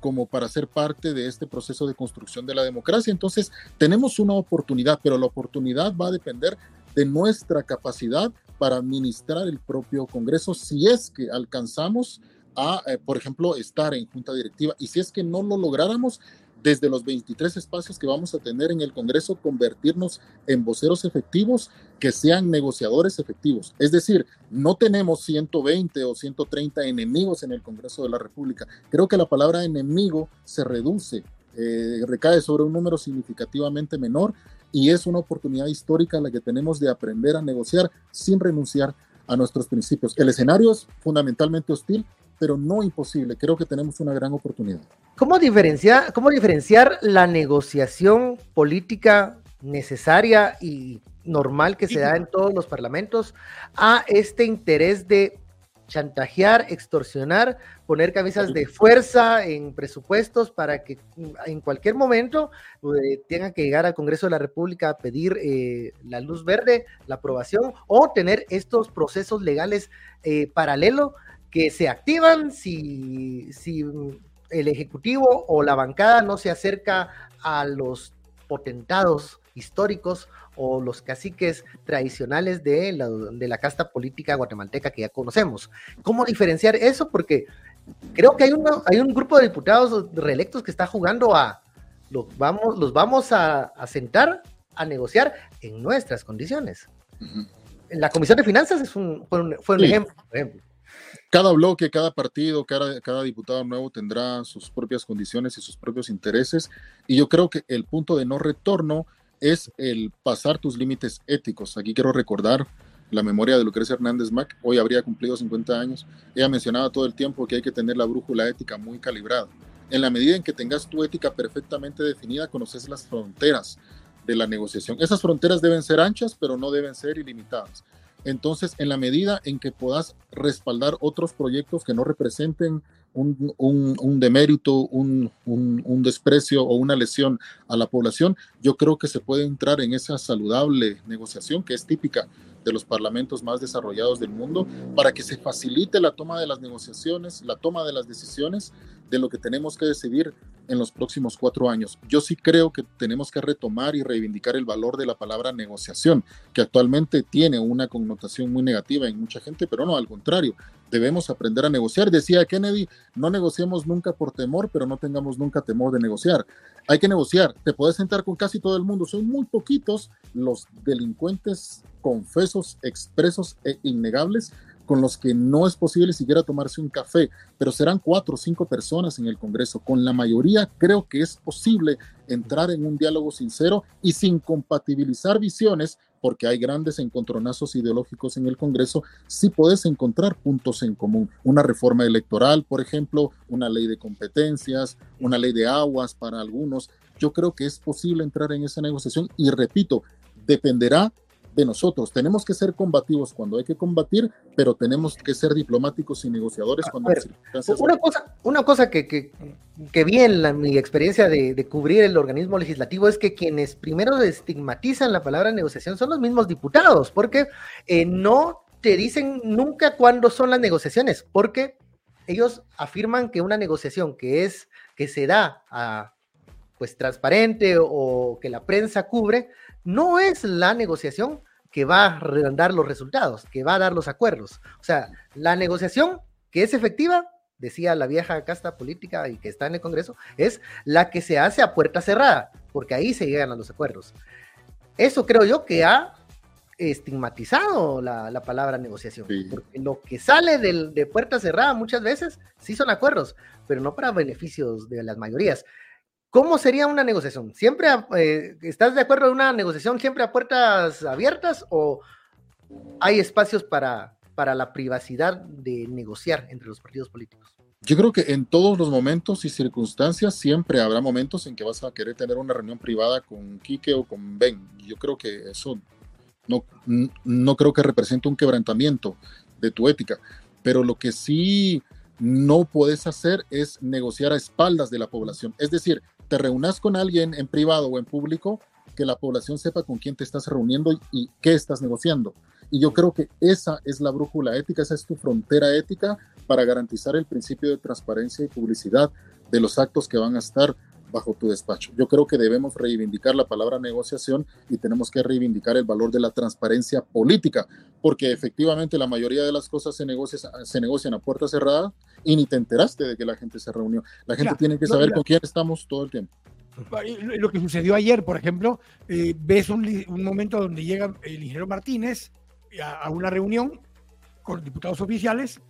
como para ser parte de este proceso de construcción de la democracia. Entonces, tenemos una oportunidad, pero la oportunidad va a depender de nuestra capacidad para administrar el propio Congreso si es que alcanzamos a, eh, por ejemplo, estar en junta directiva y si es que no lo lográramos, desde los 23 espacios que vamos a tener en el Congreso, convertirnos en voceros efectivos que sean negociadores efectivos. Es decir, no tenemos 120 o 130 enemigos en el Congreso de la República. Creo que la palabra enemigo se reduce, eh, recae sobre un número significativamente menor y es una oportunidad histórica la que tenemos de aprender a negociar sin renunciar a nuestros principios. El escenario es fundamentalmente hostil, pero no imposible. Creo que tenemos una gran oportunidad. ¿Cómo diferenciar, cómo diferenciar la negociación política necesaria y normal que se da en todos los parlamentos a este interés de chantajear, extorsionar, poner camisas de fuerza en presupuestos para que en cualquier momento eh, tengan que llegar al Congreso de la República a pedir eh, la luz verde, la aprobación o tener estos procesos legales eh, paralelo que se activan si, si el Ejecutivo o la bancada no se acerca a los potentados históricos o los caciques tradicionales de la, de la casta política guatemalteca que ya conocemos. ¿Cómo diferenciar eso? Porque creo que hay, hay un grupo de diputados reelectos que está jugando a los vamos, los vamos a, sentar a negociar en nuestras condiciones. La Comisión de Finanzas es un, fue un, ejemplo, Cada bloque, cada partido, cada, diputado nuevo tendrá sus propias condiciones y sus propios intereses. Y yo creo que el punto de no retorno es el pasar tus límites éticos. Aquí quiero recordar la memoria de Lucrecia Hernández Mac, hoy habría cumplido 50 años, ella mencionaba todo el tiempo que hay que tener la brújula ética muy calibrada. En la medida en que tengas tu ética perfectamente definida, conoces las fronteras de la negociación. Esas fronteras deben ser anchas, pero no deben ser ilimitadas. Entonces, en la medida en que puedas respaldar otros proyectos que no representen un, un, demérito, un, un, desprecio o una lesión a la población, yo creo que se puede entrar en esa saludable negociación que es típica de los parlamentos más desarrollados del mundo para que se facilite la toma de las negociaciones, la toma de las decisiones de lo que tenemos que decidir en los próximos cuatro años. Yo sí creo que tenemos que retomar y reivindicar el valor de la palabra negociación, que actualmente tiene una connotación muy negativa en mucha gente, pero no, al contrario, debemos aprender a negociar. Decía Kennedy, no negociemos nunca por temor, pero no tengamos nunca temor de negociar. Hay que negociar, te puedes sentar con casi todo el mundo, son muy poquitos los delincuentes confesos, expresos e innegables con los que no es posible siquiera tomarse un café, pero serán cuatro o cinco personas en el Congreso. Con la mayoría creo que es posible entrar en un diálogo sincero y sin compatibilizar visiones, porque hay grandes encontronazos ideológicos en el Congreso, sí puedes encontrar puntos en común. Una reforma electoral, por ejemplo, una ley de competencias, una ley de aguas para algunos. Yo creo que es posible entrar en esa negociación y repito, dependerá de nosotros. Tenemos que ser combativos cuando hay que combatir, pero tenemos que ser diplomáticos y negociadores cuando Una cosa, una cosa que, que, vi en mi experiencia de, cubrir el organismo legislativo es que quienes primero estigmatizan la palabra negociación son los mismos diputados, porque eh, no te dicen nunca cuándo son las negociaciones, porque ellos afirman que una negociación que es que se da a pues transparente o que la prensa cubre, no es la negociación que va a dar los resultados, que va a dar los acuerdos. O sea, la negociación que es efectiva, decía la vieja casta política y que está en el Congreso, es la que se hace a puerta cerrada, porque ahí se llegan a los acuerdos. Eso creo yo que ha estigmatizado la, palabra negociación, porque lo que sale de puerta cerrada muchas veces sí son acuerdos, pero no para beneficios de las mayorías. ¿Cómo sería una negociación? ¿Siempre eh, estás de acuerdo en una negociación siempre a puertas abiertas o hay espacios para, para la privacidad de negociar entre los partidos políticos? Yo creo que en todos los momentos y circunstancias siempre habrá momentos en que vas a querer tener una reunión privada con Quique o con Ben. Yo creo que eso no, no creo que represente un quebrantamiento de tu ética, pero lo que sí no puedes hacer es negociar a espaldas de la población. Es decir, te reúnas con alguien en privado o en público, que la población sepa con quién te estás reuniendo y, qué estás negociando. Y yo creo que esa es la brújula ética, esa es tu frontera ética para garantizar el principio de transparencia y publicidad de los actos que van a estar bajo tu despacho. Yo creo que debemos reivindicar la palabra negociación y tenemos que reivindicar el valor de la transparencia política, porque efectivamente la mayoría de las cosas se, se negocian a puerta cerrada y ni te enteraste de que la gente se reunió. La gente tiene que saber con quién estamos todo el tiempo. Lo que sucedió ayer, por ejemplo, eh, ves un, momento donde llega el ingeniero Martínez a, una reunión con diputados oficiales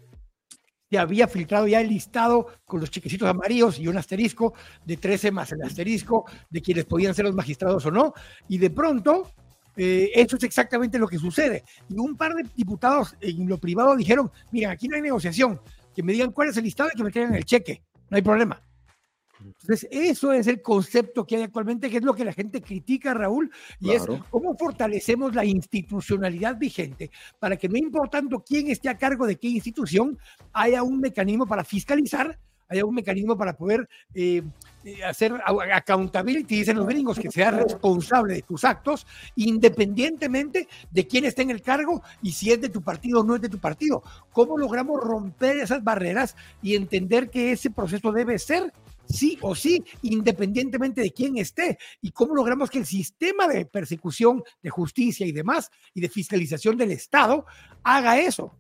se había filtrado ya el listado con los chiquecitos amarillos y un asterisco de 13 más el asterisco de quienes podían ser los magistrados o no. Y de pronto, eh, eso es exactamente lo que sucede. Y un par de diputados en lo privado dijeron, mira, aquí no hay negociación, que me digan cuál es el listado y que me traigan el cheque, no hay problema. Entonces, eso es el concepto que hay actualmente, que es lo que la gente critica, Raúl, y es cómo fortalecemos la institucionalidad vigente para que no importando quién esté a cargo de qué institución, haya un mecanismo para fiscalizar, haya un mecanismo para poder eh, eh, hacer accountability, dicen los gringos, que sea responsable de tus actos, independientemente de quién esté en el cargo y si es de tu partido o no es de tu partido. ¿Cómo logramos romper esas barreras y entender que ese proceso debe ser sí o sí, independientemente de quién esté. ¿Y cómo logramos que el sistema de persecución, de justicia y demás, y de fiscalización del Estado, haga eso?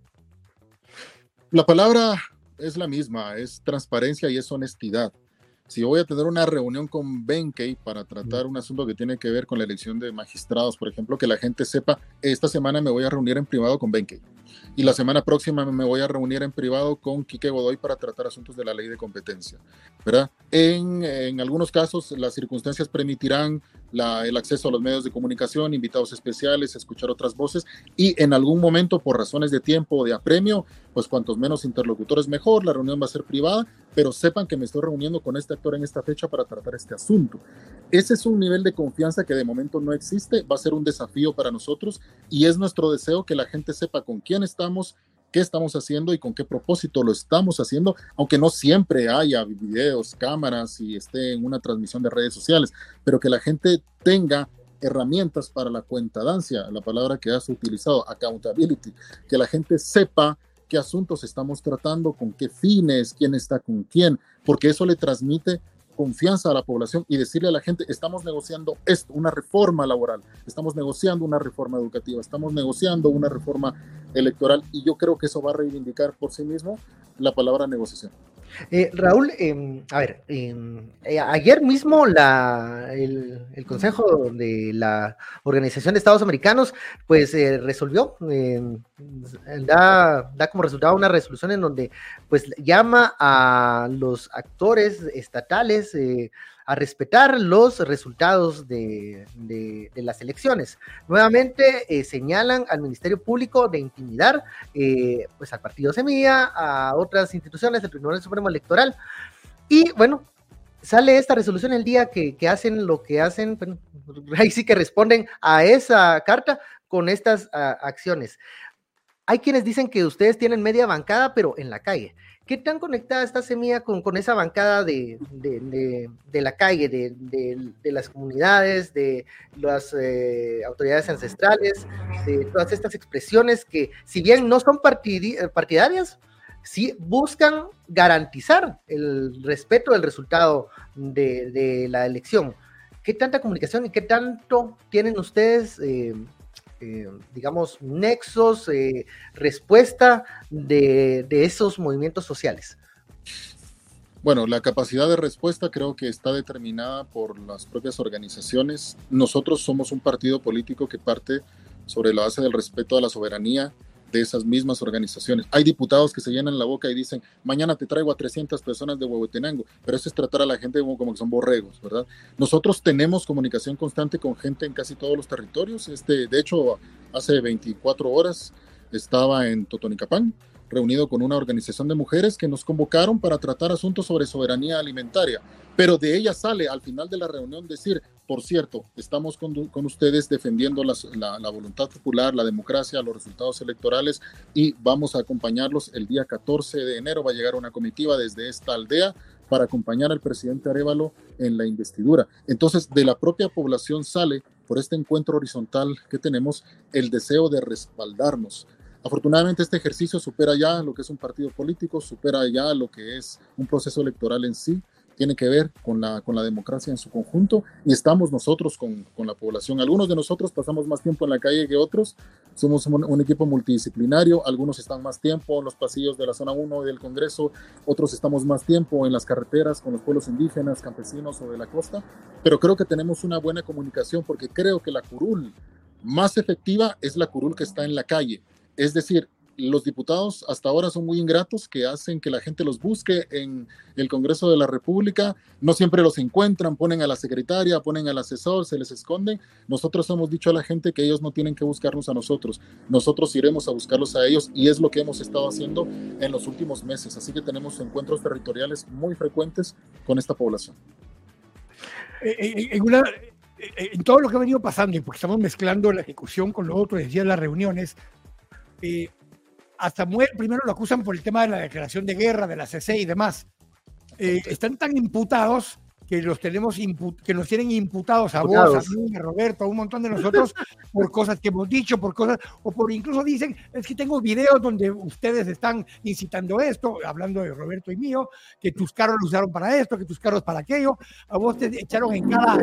La palabra es la misma, es transparencia y es honestidad. si voy a tener una reunión con Benkei para tratar un asunto que tiene que ver con la elección de magistrados, por ejemplo, que la gente sepa, esta semana me voy a reunir en privado con Benkei y la semana próxima me voy a reunir en privado con Quique Godoy para tratar asuntos de la ley de competencia, ¿verdad? En, en algunos casos las circunstancias permitirán el acceso a los medios de comunicación, invitados especiales, escuchar otras voces y en algún momento por razones de tiempo o de apremio, pues cuantos menos interlocutores mejor, la reunión va a ser privada, pero sepan que me estoy reuniendo con este actor en esta fecha para tratar este asunto. Ese es un nivel de confianza que de momento no existe, va a ser un desafío para nosotros y es nuestro deseo que la gente sepa con quién estamos, qué estamos haciendo y con qué propósito lo estamos haciendo, aunque no siempre haya videos, cámaras y esté en una transmisión de redes sociales, pero que la gente tenga herramientas para la cuentadancia, la palabra que has utilizado, accountability, que la gente sepa qué asuntos estamos tratando, con qué fines, quién está con quién, porque eso le transmite confianza a la población y decirle a la gente, estamos negociando esto, una reforma laboral, estamos negociando una reforma educativa, estamos negociando una reforma electoral y yo creo que eso va a reivindicar por sí mismo la palabra negociación. Eh, Raúl, em, a ver, em, eh, ayer mismo la, el, Consejo de la Organización de Estados Americanos pues eh, resolvió, em, da, da, como resultado una resolución en donde pues llama a los actores estatales a respetar los resultados de, las elecciones. Nuevamente eh, señalan al Ministerio Público de intimidar eh, pues al Partido Semilla, a otras instituciones del Tribunal Supremo Electoral. Y bueno, sale esta resolución el día que, hacen lo que hacen, ahí sí que responden a esa carta con estas acciones. Hay quienes dicen que ustedes tienen media bancada, pero en la calle. ¿Qué tan conectada está Semilla con, esa bancada de, la calle, de, las comunidades, de las eh, autoridades ancestrales, de todas estas expresiones que, si bien no son partidarias, sí buscan garantizar el respeto del resultado de, la elección? ¿Qué tanta comunicación y qué tanto tienen ustedes? Eh, eh, digamos, nexos, eh, respuesta de, esos movimientos sociales? Bueno, la capacidad de respuesta creo que está determinada por las propias organizaciones. Nosotros somos un partido político que parte sobre la base del respeto a la soberanía, de esas mismas organizaciones. Hay diputados que se llenan la boca y dicen, mañana te traigo a 300 personas de Huehuetenango, pero eso es tratar a la gente como, que son borregos, ¿verdad? Nosotros tenemos comunicación constante con gente en casi todos los territorios. Este, de hecho, hace 24 horas estaba en Totonicapán, reunido con una organización de mujeres que nos convocaron para tratar asuntos sobre soberanía alimentaria. Pero de ella sale al final de la reunión decir, por cierto, estamos con, ustedes defendiendo la, voluntad popular, la democracia, los resultados electorales y vamos a acompañarlos el día 14 de enero. Va a llegar una comitiva desde esta aldea para acompañar al presidente Arevalo en la investidura. Entonces, de la propia población sale, por este encuentro horizontal que tenemos, el deseo de respaldarnos. Afortunadamente este ejercicio supera ya lo que es un partido político, supera ya lo que es un proceso electoral en sí tiene que ver con la, con la democracia en su conjunto y estamos nosotros con, con, la población. Algunos de nosotros pasamos más tiempo en la calle que otros, somos un, equipo multidisciplinario, algunos están más tiempo en los pasillos de la zona 1 del Congreso, otros estamos más tiempo en las carreteras con los pueblos indígenas, campesinos o de la costa, pero creo que tenemos una buena comunicación porque creo que la curul más efectiva es la curul que está en la calle. Es decir, los diputados hasta ahora son muy ingratos, que hacen que la gente los busque en el Congreso de la República, no siempre los encuentran, ponen a la secretaria, ponen al asesor, se les esconden. Nosotros hemos dicho a la gente que ellos no tienen que buscarnos a nosotros, nosotros iremos a buscarlos a ellos y es lo que hemos estado haciendo en los últimos meses. Así que tenemos encuentros territoriales muy frecuentes con esta población. Eh, eh, eh, en, todo lo que ha venido pasando, y porque estamos mezclando la ejecución con lo otro, decía las reuniones, eh, a Samuel primero lo acusan por el tema de la declaración de guerra, de la CC y demás. Eh, están tan imputados que los tenemos que nos tienen imputados a vos, a mí, a Roberto, a un montón de nosotros por cosas que hemos dicho, por cosas, o por incluso dicen, es que tengo videos donde ustedes están incitando esto, hablando de Roberto y mío, que tus carros lo usaron para esto, que tus carros para aquello, a vos te echaron en cada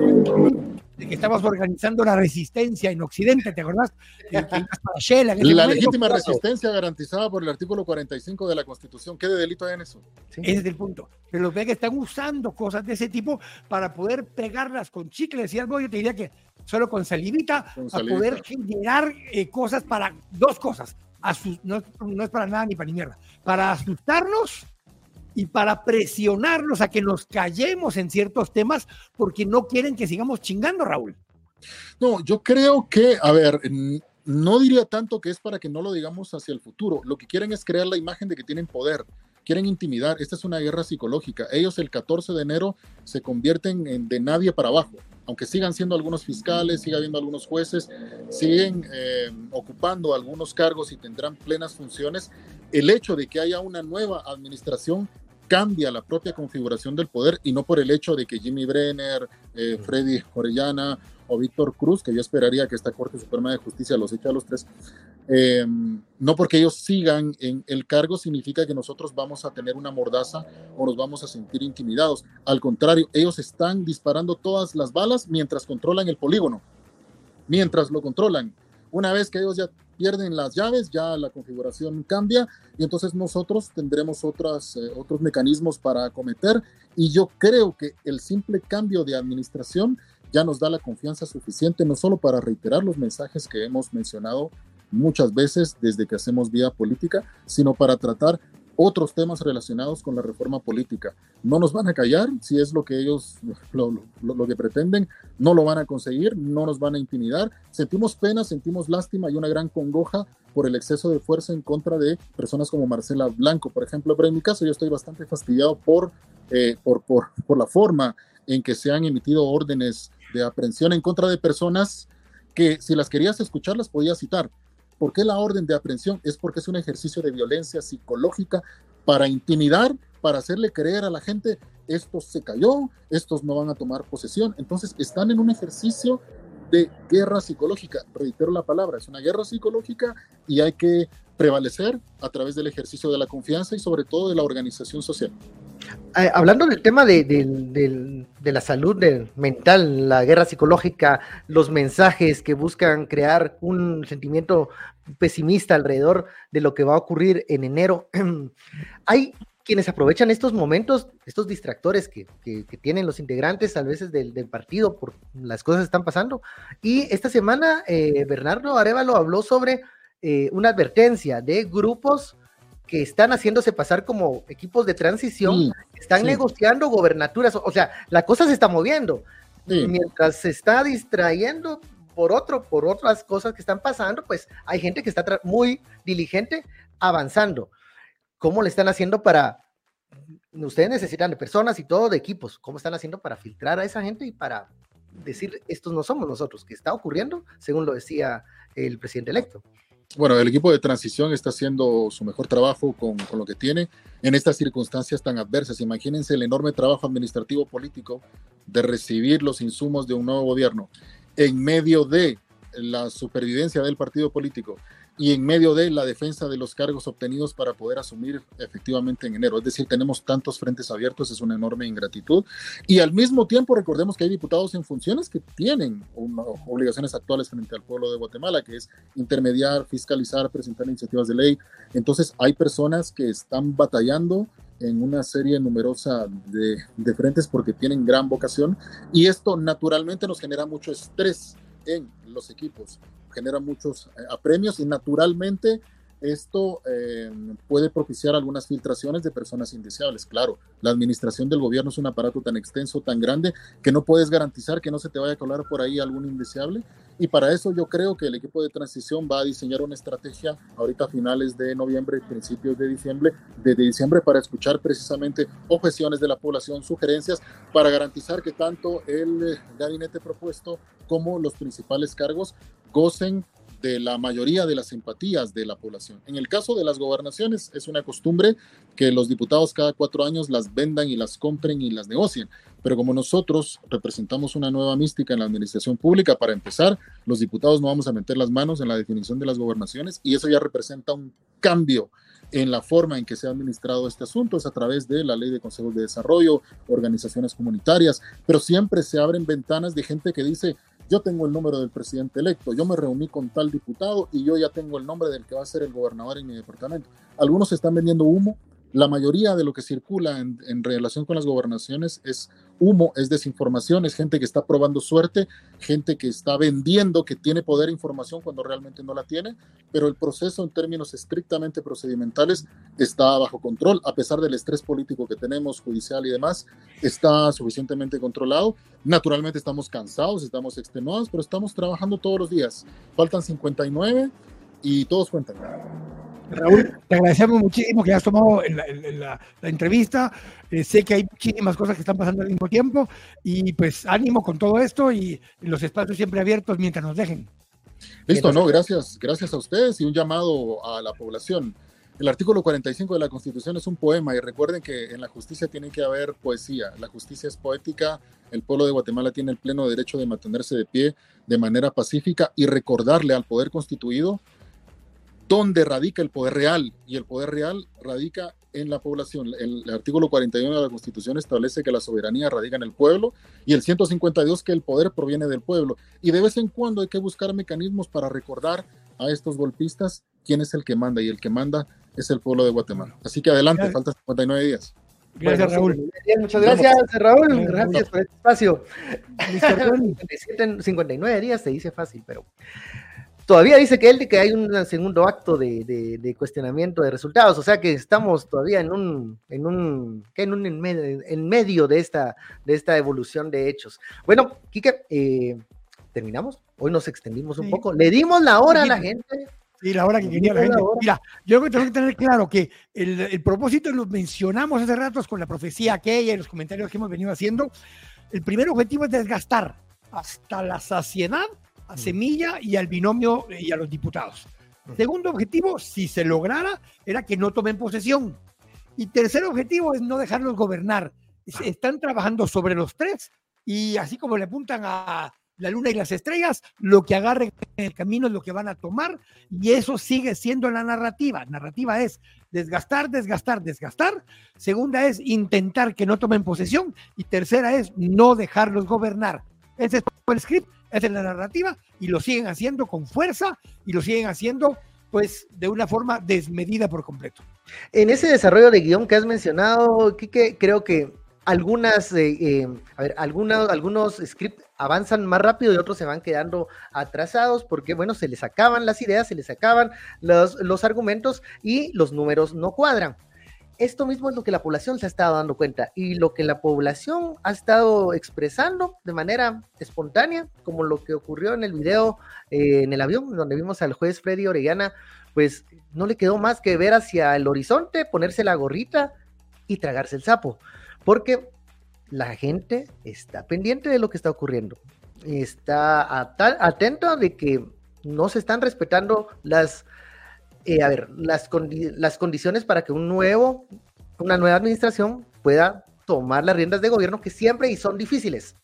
de que estabas organizando la resistencia en Occidente, ¿te acordás? la legítima resistencia garantizada por el artículo 45 de la Constitución. ¿Qué de delito hay en eso? Ese es el punto. Pero los que están usando cosas de ese tipo para poder pegarlas con chicle. Si algo, yo te diría que solo con salivita, a poder generar eh, cosas para dos cosas. no, no es para nada ni para ni mierda. Para asustarnos y para presionarnos a que nos callemos en ciertos temas porque no quieren que sigamos chingando, Raúl. No, yo creo que, a ver, no diría tanto que es para que no lo digamos hacia el futuro. Lo que quieren es crear la imagen de que tienen poder, quieren intimidar. Esta es una guerra psicológica. Ellos el 14 de enero se convierten en de nadie para abajo. Aunque sigan siendo algunos fiscales, siga habiendo algunos jueces, siguen eh, ocupando algunos cargos y tendrán plenas funciones, el hecho de que haya una nueva administración cambia la propia configuración del poder y no por el hecho de que Jimmy Brenner, eh, Freddy Orellana o Víctor Cruz, que yo esperaría que esta Corte Suprema de Justicia los eche a los tres, em, no porque ellos sigan en el cargo significa que nosotros vamos a tener una mordaza o nos vamos a sentir intimidados. Al contrario, ellos están disparando todas las balas mientras controlan el polígono, mientras lo controlan. Una vez que ellos ya pierden las llaves, ya la configuración cambia y entonces nosotros tendremos otras, eh, otros mecanismos para acometer y yo creo que el simple cambio de administración ya nos da la confianza suficiente no solo para reiterar los mensajes que hemos mencionado muchas veces desde que hacemos vía política, sino para tratar otros temas relacionados con la reforma política. No nos van a callar si es lo que ellos, lo, lo, que pretenden, no lo van a conseguir, no nos van a intimidar. Sentimos pena, sentimos lástima y una gran congoja por el exceso de fuerza en contra de personas como Marcela Blanco, por ejemplo. Pero en mi caso yo estoy bastante fastidiado por, eh, por, por, por la forma en que se han emitido órdenes de aprehensión en contra de personas que si las querías escuchar las podías citar, ¿Por qué la orden de aprehensión? Es porque es un ejercicio de violencia psicológica para intimidar, para hacerle creer a la gente, esto se cayó, estos no van a tomar posesión. Entonces están en un ejercicio de guerra psicológica. Reitero la palabra, es una guerra psicológica y hay que prevalecer a través del ejercicio de la confianza y sobre todo de la organización social. Eh, hablando del tema de, la salud mental, la guerra psicológica, los mensajes que buscan crear un sentimiento pesimista alrededor de lo que va a ocurrir en enero, hay quienes aprovechan estos momentos, estos distractores que, tienen los integrantes a veces del, partido por las cosas que están pasando. Y esta semana eh, Bernardo Arevalo habló sobre eh, una advertencia de grupos que están haciéndose pasar como equipos de transición, están negociando gobernaturas, o sea, la cosa se está moviendo. Mientras se está distrayendo por otro, por otras cosas que están pasando, pues hay gente que está muy diligente avanzando. ¿Cómo le están haciendo para, ustedes necesitan de personas y todo, de equipos, cómo están haciendo para filtrar a esa gente y para decir, estos no somos nosotros, que está ocurriendo, según lo decía el presidente electo? bueno, el equipo de transición está haciendo su mejor trabajo con, con, lo que tiene en estas circunstancias tan adversas. Imagínense el enorme trabajo administrativo político de recibir los insumos de un nuevo gobierno en medio de la supervivencia del partido político, y en medio de la defensa de los cargos obtenidos para poder asumir efectivamente en enero. Es decir, tenemos tantos frentes abiertos, es una enorme ingratitud. Y al mismo tiempo recordemos que hay diputados en funciones que tienen obligaciones actuales frente al pueblo de Guatemala, que es intermediar, fiscalizar, presentar iniciativas de ley. Entonces hay personas que están batallando en una serie numerosa de, de frentes porque tienen gran vocación y esto naturalmente nos genera mucho estrés en los equipos genera muchos eh, apremios y naturalmente esto eh, puede propiciar algunas filtraciones de personas indeseables. Claro, la administración del gobierno es un aparato tan extenso, tan grande, que no puedes garantizar que no se te vaya a colar por ahí algún indeseable. Y para eso yo creo que el equipo de transición va a diseñar una estrategia ahorita a finales de noviembre, principios de diciembre, de, de diciembre para escuchar precisamente objeciones de la población, sugerencias, para garantizar que tanto el gabinete propuesto como los principales cargos gocen de la mayoría de las simpatías de la población. En el caso de las gobernaciones, es una costumbre que los diputados cada cuatro años las vendan y las compren y las negocien. Pero como nosotros representamos una nueva mística en la administración pública, para empezar, los diputados no vamos a meter las manos en la definición de las gobernaciones y eso ya representa un cambio en la forma en que se ha administrado este asunto, es a través de la ley de consejos de desarrollo, organizaciones comunitarias, pero siempre se abren ventanas de gente que dice, yo tengo el número del presidente electo, yo me reuní con tal diputado y yo ya tengo el nombre del que va a ser el gobernador en mi departamento. Algunos están vendiendo humo, la mayoría de lo que circula en, relación con las gobernaciones es humo, es desinformación, es gente que está probando suerte, gente que está vendiendo que tiene poder e información cuando realmente no la tiene, pero el proceso en términos estrictamente procedimentales está bajo control, a pesar del estrés político que tenemos, judicial y demás, está suficientemente controlado. Naturalmente estamos cansados, estamos extenuados, pero estamos trabajando todos los días. Faltan 59 y todos cuentan. Raúl, te agradecemos muchísimo que hayas tomado la, entrevista. Eh, sé que hay muchísimas cosas que están pasando al mismo tiempo y pues ánimo con todo esto y los espacios siempre abiertos mientras nos dejen. Listo, no, gracias, gracias a ustedes y un llamado a la población. El artículo 45 de la Constitución es un poema y recuerden que en la justicia tiene que haber poesía. La justicia es poética, el pueblo de Guatemala tiene el pleno derecho de mantenerse de pie de manera pacífica y recordarle al poder constituido dónde radica el poder real y el poder real radica en la población. El, artículo 41 de la Constitución establece que la soberanía radica en el pueblo y el 152 que el poder proviene del pueblo. Y de vez en cuando hay que buscar mecanismos para recordar a estos golpistas quién es el que manda y el que manda es el pueblo de Guatemala. Así que adelante, faltan 59 días. Gracias, Raúl. muchas gracias, Raúl. Gracias por este espacio. 59 días se dice fácil, pero Todavía dice que él que hay un segundo acto de, cuestionamiento de resultados, o sea que estamos todavía en un, en un, en un en medio, de esta, de esta evolución de hechos. Bueno, Kike, eh, terminamos. Hoy nos extendimos un poco. Le dimos la hora a la gente. Sí, la hora que quería la gente. Mira, yo creo que tengo que tener claro que el, el propósito lo mencionamos hace ratos con la profecía aquella y los comentarios que hemos venido haciendo. El primer objetivo es desgastar hasta la saciedad a Semilla y al binomio y a los diputados. Segundo objetivo, si se lograra, era que no tomen posesión. Y tercer objetivo es no dejarlos gobernar. Están trabajando sobre los tres y así como le apuntan a la luna y las estrellas, lo que agarren en el camino es lo que van a tomar y eso sigue siendo la narrativa. Narrativa es desgastar, desgastar, desgastar. Segunda es intentar que no tomen posesión y tercera es no dejarlos gobernar. Ese es el script esa es la narrativa y lo siguen haciendo con fuerza y lo siguen haciendo pues de una forma desmedida por completo. En ese desarrollo de guion que has mencionado, Kike, creo que algunas, eh, eh, a ver, algunos, algunos scripts avanzan más rápido y otros se van quedando atrasados porque, bueno, se les acaban las ideas, se les acaban los, los argumentos y los números no cuadran esto mismo es lo que la población se ha estado dando cuenta y lo que la población ha estado expresando de manera espontánea, como lo que ocurrió en el video eh, en el avión, donde vimos al juez Freddy Orellana, pues no le quedó más que ver hacia el horizonte, ponerse la gorrita y tragarse el sapo, porque la gente está pendiente de lo que está ocurriendo, está atento de que no se están respetando las eh, a ver, las, las condiciones para que un nuevo, una nueva administración pueda tomar las riendas de gobierno que siempre y son difíciles.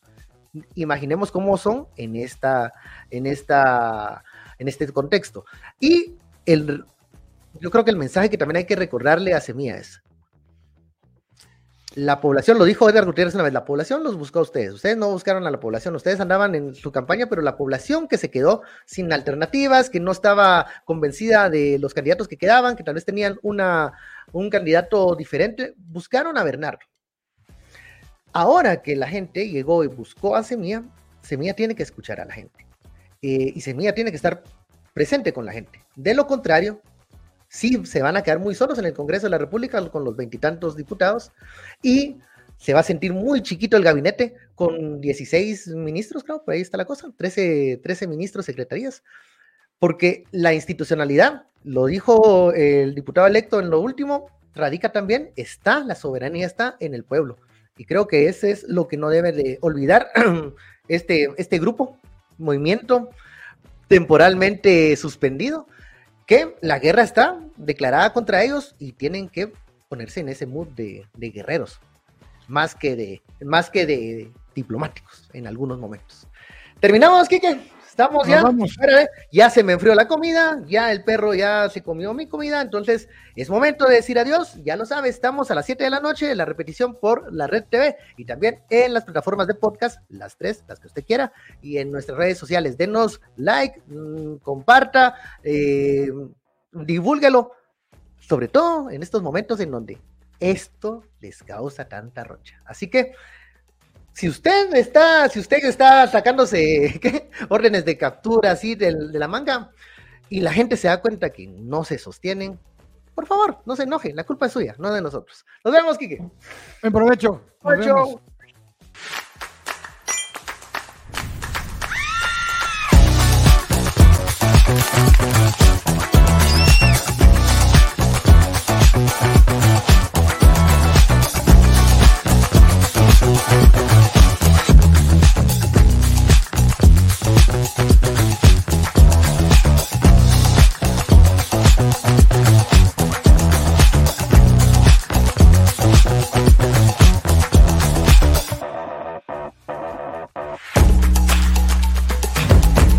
Imaginemos cómo son en esta, en esta, en este contexto. Y el, yo creo que el mensaje que también hay que recordarle a Semilla es, la población, lo dijo Edgar Gutiérrez una vez, la población los buscó a ustedes, ustedes no buscaron a la población, ustedes andaban en su campaña, pero la población que se quedó sin alternativas, que no estaba convencida de los candidatos que quedaban, que tal vez tenían una, un candidato diferente, buscaron a Bernardo. Ahora que la gente llegó y buscó a Semilla, Semilla tiene que escuchar a la gente. Eh, y Semilla tiene que estar presente con la gente. De lo contrario, sí se van a quedar muy solos en el Congreso de la República con los veintitantos diputados y se va a sentir muy chiquito el gabinete con 16 ministros, claro, por ahí está la cosa, 13, 13 ministros, secretarías, porque la institucionalidad, lo dijo el diputado electo en lo último, radica también, está, la soberanía está en el pueblo. Y creo que ese es lo que no debe de olvidar este, este grupo, movimiento temporalmente suspendido, que la guerra está declarada contra ellos y tienen que ponerse en ese mood de, guerreros, más que de, más que de diplomáticos en algunos momentos. Terminamos, Kike. Estamos ya, ya se me enfrió la comida, ya el perro ya se comió mi comida, entonces es momento de decir adiós, ya lo sabe, estamos a las 7 de la noche, la repetición por la Red TV y también en las plataformas de podcast, las tres, las que usted quiera, y en nuestras redes sociales. Denos like, mm, comparta, eh, divúlguelo, sobre todo en estos momentos en donde esto les causa tanta rocha. Así que si usted está, si usted está sacándose órdenes de captura así de, la manga y la gente se da cuenta que no se sostienen, por favor, no se enoje, la culpa es suya, no de nosotros. Nos vemos, Kike. Buen provecho. Provecho.